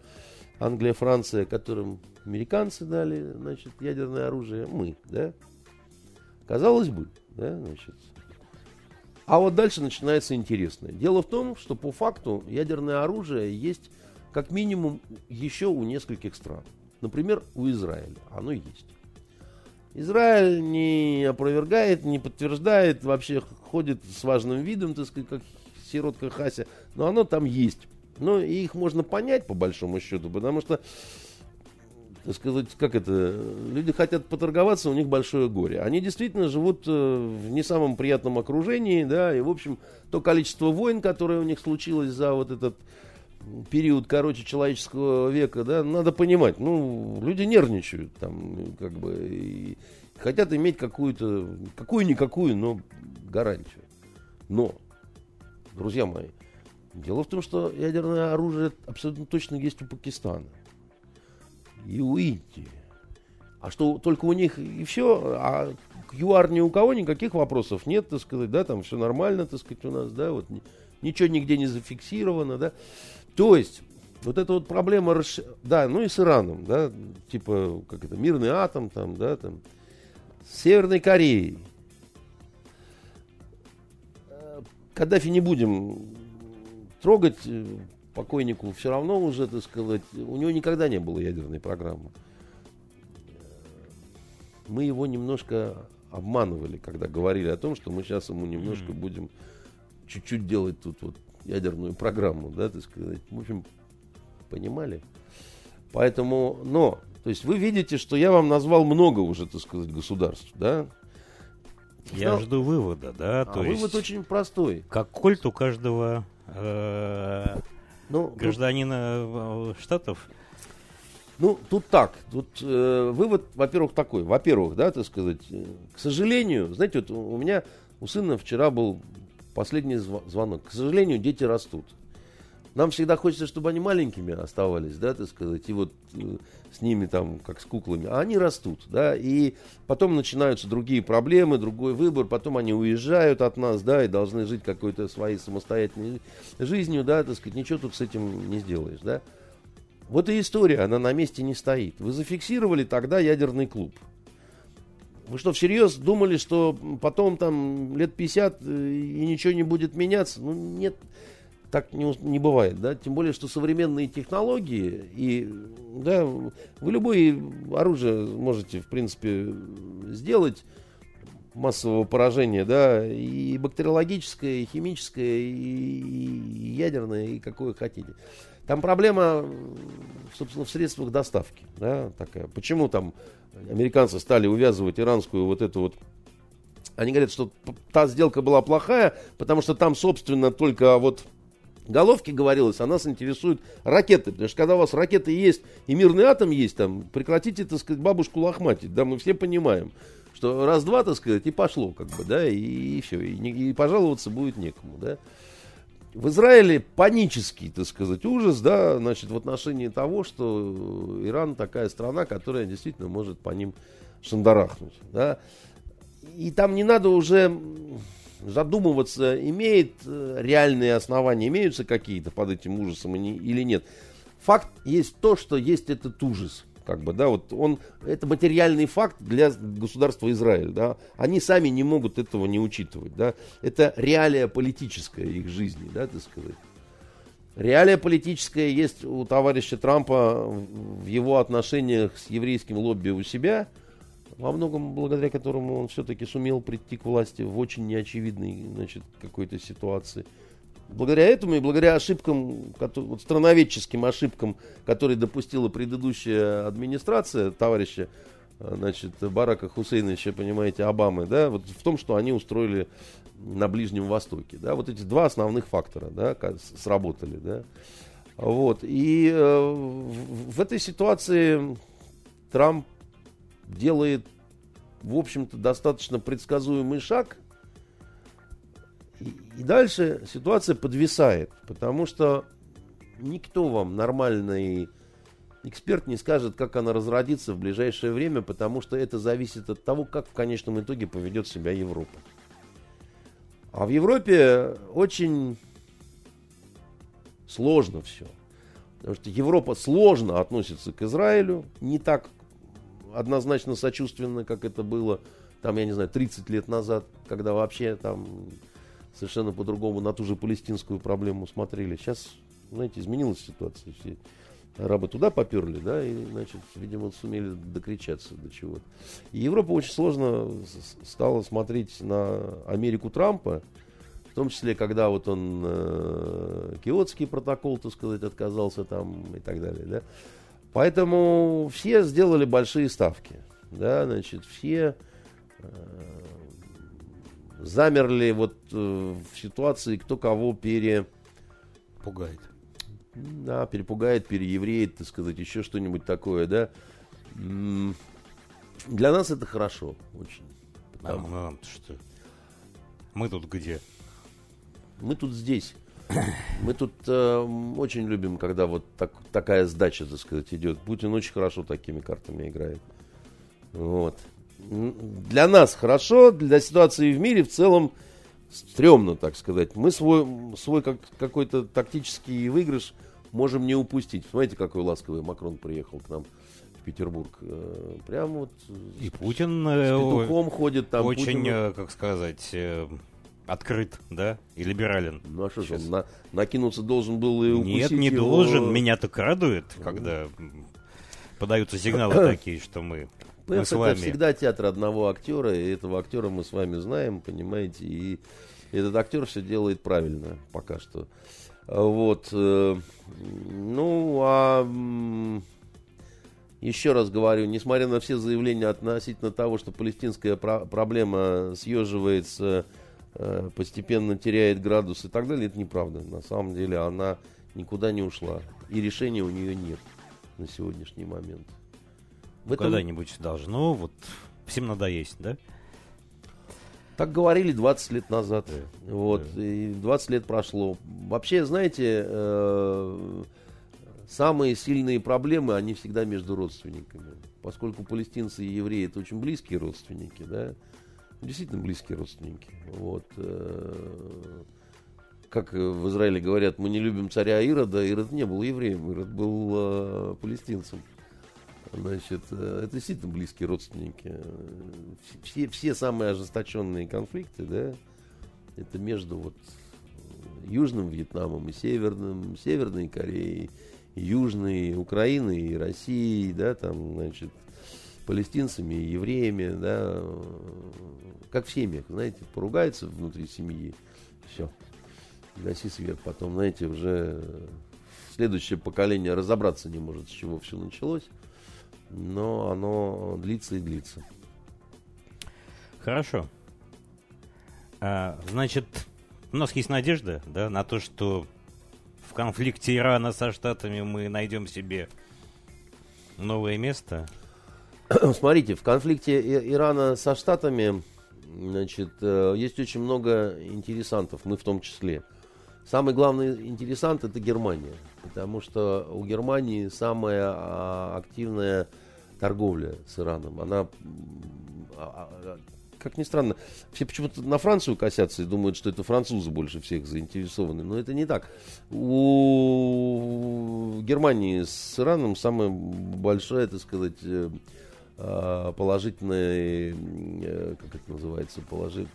Англия, Франция, которым американцы дали, значит, ядерное оружие, мы, да. Казалось бы, да, значит. А вот дальше начинается интересное. Дело в том, что по факту ядерное оружие есть как минимум еще у нескольких стран. Например, у Израиля оно есть. Израиль не опровергает, не подтверждает, вообще ходит с важным видом, так сказать, как сиротка Хася, но оно там есть. Но их можно понять, по большому счету, потому что, так сказать, как это, люди хотят поторговаться, у них большое горе. Они действительно живут э, в не самом приятном окружении, да, и, в общем, то количество войн, которое у них случилось за вот этот период, короче, человеческого века, да, надо понимать, ну, люди нервничают там, как бы, и хотят иметь какую-то, какую-никакую, но гарантию. Но, друзья мои, Дело в том, что ядерное оружие абсолютно точно есть у Пакистана. И у Индии. А что только у них и все, а к ЮАР ни у кого никаких вопросов нет, так сказать, да, там все нормально, так сказать, у нас, да, вот ничего нигде не зафиксировано, да. То есть, вот эта вот проблема, расш... да, ну и с Ираном, да, типа, как это, мирный атом, там, да, там, с Северной Кореей. Э, Каддафи не будем трогать э, покойнику все равно уже, так сказать, у него никогда не было ядерной программы. Мы его немножко обманывали, когда говорили о том, что мы сейчас ему немножко mm. будем чуть-чуть делать тут вот ядерную программу, да, так сказать. В общем, понимали. Поэтому, но, то есть вы видите, что я вам назвал много уже, так сказать, государств, да? Я но... жду вывода, да? А то вывод есть, очень простой. Как кольт у каждого ну, гражданина тут, э, Штатов? Ну, тут так. Тут э, вывод, во-первых, такой. Во-первых, да, так сказать, э, к сожалению, знаете, вот у меня у сына вчера был последний звонок. К сожалению, дети растут. Нам всегда хочется, чтобы они маленькими оставались, да, так сказать, и вот э, с ними там, как с куклами. А они растут, да, и потом начинаются другие проблемы, другой выбор, потом они уезжают от нас, да, и должны жить какой-то своей самостоятельной жизнью, да, так сказать, ничего тут с этим не сделаешь, да. Вот и история, она на месте не стоит. Вы зафиксировали тогда ядерный клуб. Вы что, всерьез думали, что потом там лет 50 э, и ничего не будет меняться? Ну, нет, так не, не бывает, да, тем более, что современные технологии и, да, вы любое оружие можете, в принципе, сделать массового поражения, да, и бактериологическое, и химическое, и, ядерное, и какое хотите. Там проблема, собственно, в средствах доставки, да, такая. Почему там американцы стали увязывать иранскую вот эту вот они говорят, что та сделка была плохая, потому что там, собственно, только вот головке говорилось, а нас интересуют ракеты. Потому что когда у вас ракеты есть и мирный атом есть, там, прекратите, так сказать, бабушку лохматить. Да, мы все понимаем, что раз-два, так сказать, и пошло, как бы, да, и, и все. И, и пожаловаться будет некому, да. В Израиле панический, так сказать, ужас, да, значит, в отношении того, что Иран такая страна, которая действительно может по ним шандарахнуть, да. И там не надо уже задумываться, имеет э, реальные основания, имеются какие-то под этим ужасом или нет. Факт есть то, что есть этот ужас. Как бы, да, вот он, это материальный факт для государства Израиль, да, они сами не могут этого не учитывать, да, это реалия политическая их жизни, да, так сказать. Реалия политическая есть у товарища Трампа в его отношениях с еврейским лобби у себя – во многом благодаря которому он все-таки сумел прийти к власти в очень неочевидной значит, какой-то ситуации. Благодаря этому и благодаря ошибкам, вот страноведческим ошибкам, которые допустила предыдущая администрация товарища значит, Барака Хусейновича, понимаете, Обамы, да, вот в том, что они устроили на Ближнем Востоке. Да, вот эти два основных фактора да, сработали. Да. Вот. И э, в, в этой ситуации Трамп делает, в общем-то, достаточно предсказуемый шаг. И, и дальше ситуация подвисает, потому что никто вам нормальный эксперт не скажет, как она разродится в ближайшее время, потому что это зависит от того, как в конечном итоге поведет себя Европа. А в Европе очень сложно все. Потому что Европа сложно относится к Израилю, не так однозначно сочувственно, как это было, там, я не знаю, 30 лет назад, когда вообще там совершенно по-другому на ту же палестинскую проблему смотрели. Сейчас, знаете, изменилась ситуация. Все арабы туда поперли, да, и, значит, видимо, сумели докричаться до чего-то. И Европа очень сложно стала смотреть на Америку Трампа, в том числе, когда вот он э, Киотский протокол, так сказать, отказался там и так далее, да. Поэтому все сделали большие ставки. Да, значит, все э, замерли вот э, в ситуации, кто кого перепугает. Да, перепугает, переевреет, так сказать, еще что-нибудь такое, да. Для нас это хорошо очень. Потому... А, а, что? Мы тут где? Мы тут здесь. [CLEARS THROAT] Мы тут э, очень любим, когда вот так, такая сдача, так сказать, идет. Путин очень хорошо такими картами играет. Вот. Для нас хорошо, для ситуации в мире в целом стрёмно, так сказать. Мы свой, свой как, какой-то тактический выигрыш можем не упустить. Смотрите, какой ласковый Макрон приехал к нам в Петербург. Э, прям вот и Путин с э, петухом ходит там. Очень, Путин... Э, как сказать, открыт, да, и либерален. Ну а что же, он на, накинуться должен был и Нет, не его... должен. Меня так радует, когда подаются сигналы [CLEARS THROAT] такие, что мы, мы с вами. Это всегда театр одного актера, и этого актера мы с вами знаем, понимаете, и этот актер все делает правильно пока что. Вот. Э, ну, а еще раз говорю, несмотря на все заявления относительно того, что палестинская проблема съеживается Э, постепенно теряет градус и так далее, это неправда. На самом деле она никуда не ушла. И решения у нее нет на сегодняшний момент. В этом... Когда-нибудь должно, вот всем надо есть, да? Так говорили 20 лет назад. Да. Вот, да. и 20 лет прошло. Вообще, знаете, э, самые сильные проблемы, они всегда между родственниками. Поскольку палестинцы и евреи это очень близкие родственники, да, действительно близкие родственники. Вот. Э, как в Израиле говорят, мы не любим царя Ирода. Ирод не был евреем, Ирод был э, палестинцем. Значит, э, это действительно близкие родственники. Все, все самые ожесточенные конфликты, да, это между вот Южным Вьетнамом и Северным, Северной Кореей, Южной Украиной и Россией, да, там, значит, палестинцами евреями, да, как в семьях, знаете, поругаются внутри семьи, все, гаси свет, потом, знаете, уже следующее поколение разобраться не может, с чего все началось, но оно длится и длится. Хорошо. А, значит, у нас есть надежда, да, на то, что в конфликте Ирана со Штатами мы найдем себе новое место. [CLEARS THROAT] Смотрите, в конфликте Ирана со Штатами, значит, э, есть очень много интересантов, мы в том числе. Самый главный интересант это Германия, потому что у Германии самая а, активная торговля с Ираном. Она, а, а, как ни странно, все почему-то на Францию косятся и думают, что это французы больше всех заинтересованы. Но это не так. У Германии с Ираном самая большая, так сказать, э, положительное, э, как это называется,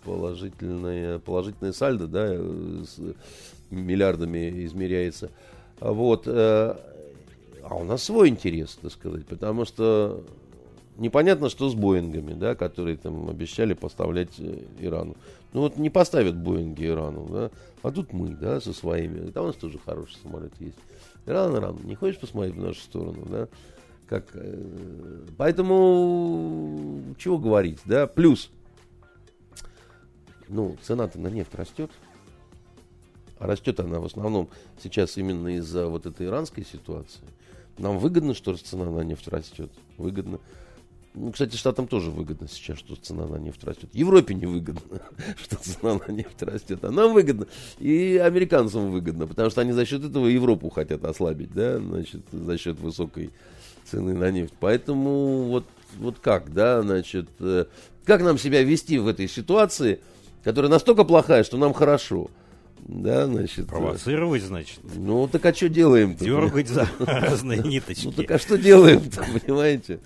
положительное, положительное сальдо, да, с миллиардами измеряется. Вот. Э, а у нас свой интерес, так сказать, потому что непонятно, что с Боингами, да, которые там обещали поставлять э, Ирану. Ну вот не поставят Боинги Ирану, да, а тут мы, да, со своими. Да, у нас тоже хороший самолет есть. Иран, Иран, не хочешь посмотреть в нашу сторону, да? Как, э, поэтому, чего говорить, да? Плюс, ну, цена-то на нефть растет. А растет она в основном сейчас именно из-за вот этой иранской ситуации. Нам выгодно, что цена на нефть растет. Выгодно. Ну, кстати, Штатам тоже выгодно сейчас, что цена на нефть растет. Европе не выгодно, [LAUGHS] что цена на нефть растет. А нам выгодно. И американцам выгодно, потому что они за счет этого Европу хотят ослабить, да, значит, за счет высокой цены на нефть. Поэтому вот, вот как, да, значит, э, как нам себя вести в этой ситуации, которая настолько плохая, что нам хорошо – да, значит. Провоцировать, значит. Ну, так а что делаем-то? Дергать за [LAUGHS] разные ниточки. Ну, так а что делаем-то, [LAUGHS] понимаете?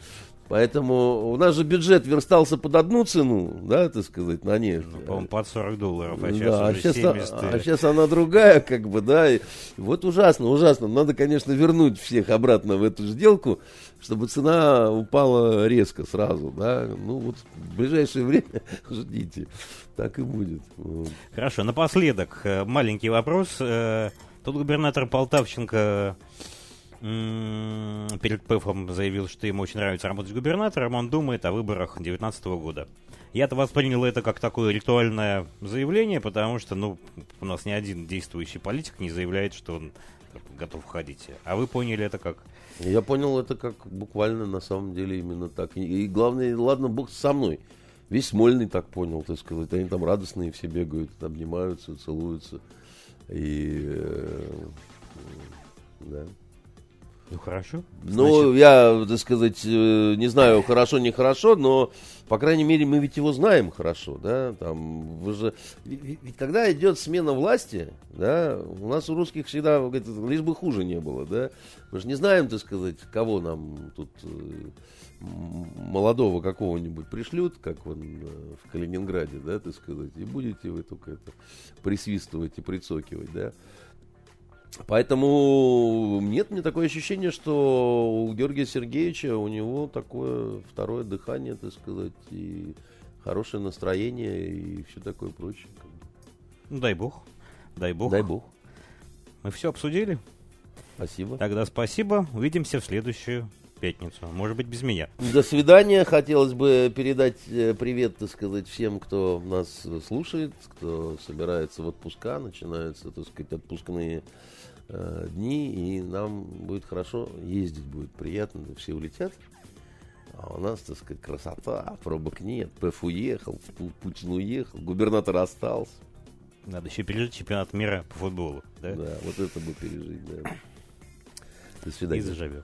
Поэтому у нас же бюджет верстался под одну цену, да, так сказать, на нефть. Ну, по-моему, под 40 долларов, а сейчас да, уже а сейчас, 70. А сейчас она другая, как бы, да. И вот ужасно, ужасно. Надо, конечно, вернуть всех обратно в эту сделку, чтобы цена упала резко сразу, да. Ну, вот в ближайшее время [LAUGHS] ждите, так и будет. Хорошо, напоследок э, маленький вопрос. Э, тут губернатор Полтавченко перед ПЭФом заявил, что ему очень нравится работать губернатором, он думает о выборах 2019 года. Я-то воспринял это как такое ритуальное заявление, потому что, ну, у нас ни один действующий политик не заявляет, что он готов входить. А вы поняли это как? Я понял это как буквально на самом деле именно так. И, главное, ладно, Бог со мной. Весь Смольный так понял, так сказать. Они там радостные все бегают, обнимаются, целуются. И э, да. Ну хорошо. Ну, я, так сказать, э, не знаю, хорошо, нехорошо, но, по крайней мере, мы ведь его знаем хорошо, да, там, вы же, ведь когда идет смена власти, да, у нас у русских всегда, говорит, лишь бы хуже не было, да, мы же не знаем, так сказать, кого нам тут э, молодого какого-нибудь пришлют, как он э, в Калининграде, да, так сказать, и будете вы только это присвистывать и прицокивать, да, Поэтому нет мне такое ощущение, что у Георгия Сергеевича у него такое второе дыхание, так сказать, и хорошее настроение и все такое прочее. Ну, дай бог. Дай бог. Дай бог. Мы все обсудили. Спасибо. Тогда спасибо. Увидимся в следующую пятницу. Может быть, без меня. До свидания. Хотелось бы передать э, привет, так сказать, всем, кто нас слушает, кто собирается в отпуска. Начинаются, так сказать, отпускные э, дни, и нам будет хорошо ездить, будет приятно, все улетят. А у нас, так сказать, красота, пробок нет, ПФ уехал, Путин уехал, губернатор остался. Надо еще пережить чемпионат мира по футболу, да? Да, вот это бы пережить, да. До свидания. И заживем.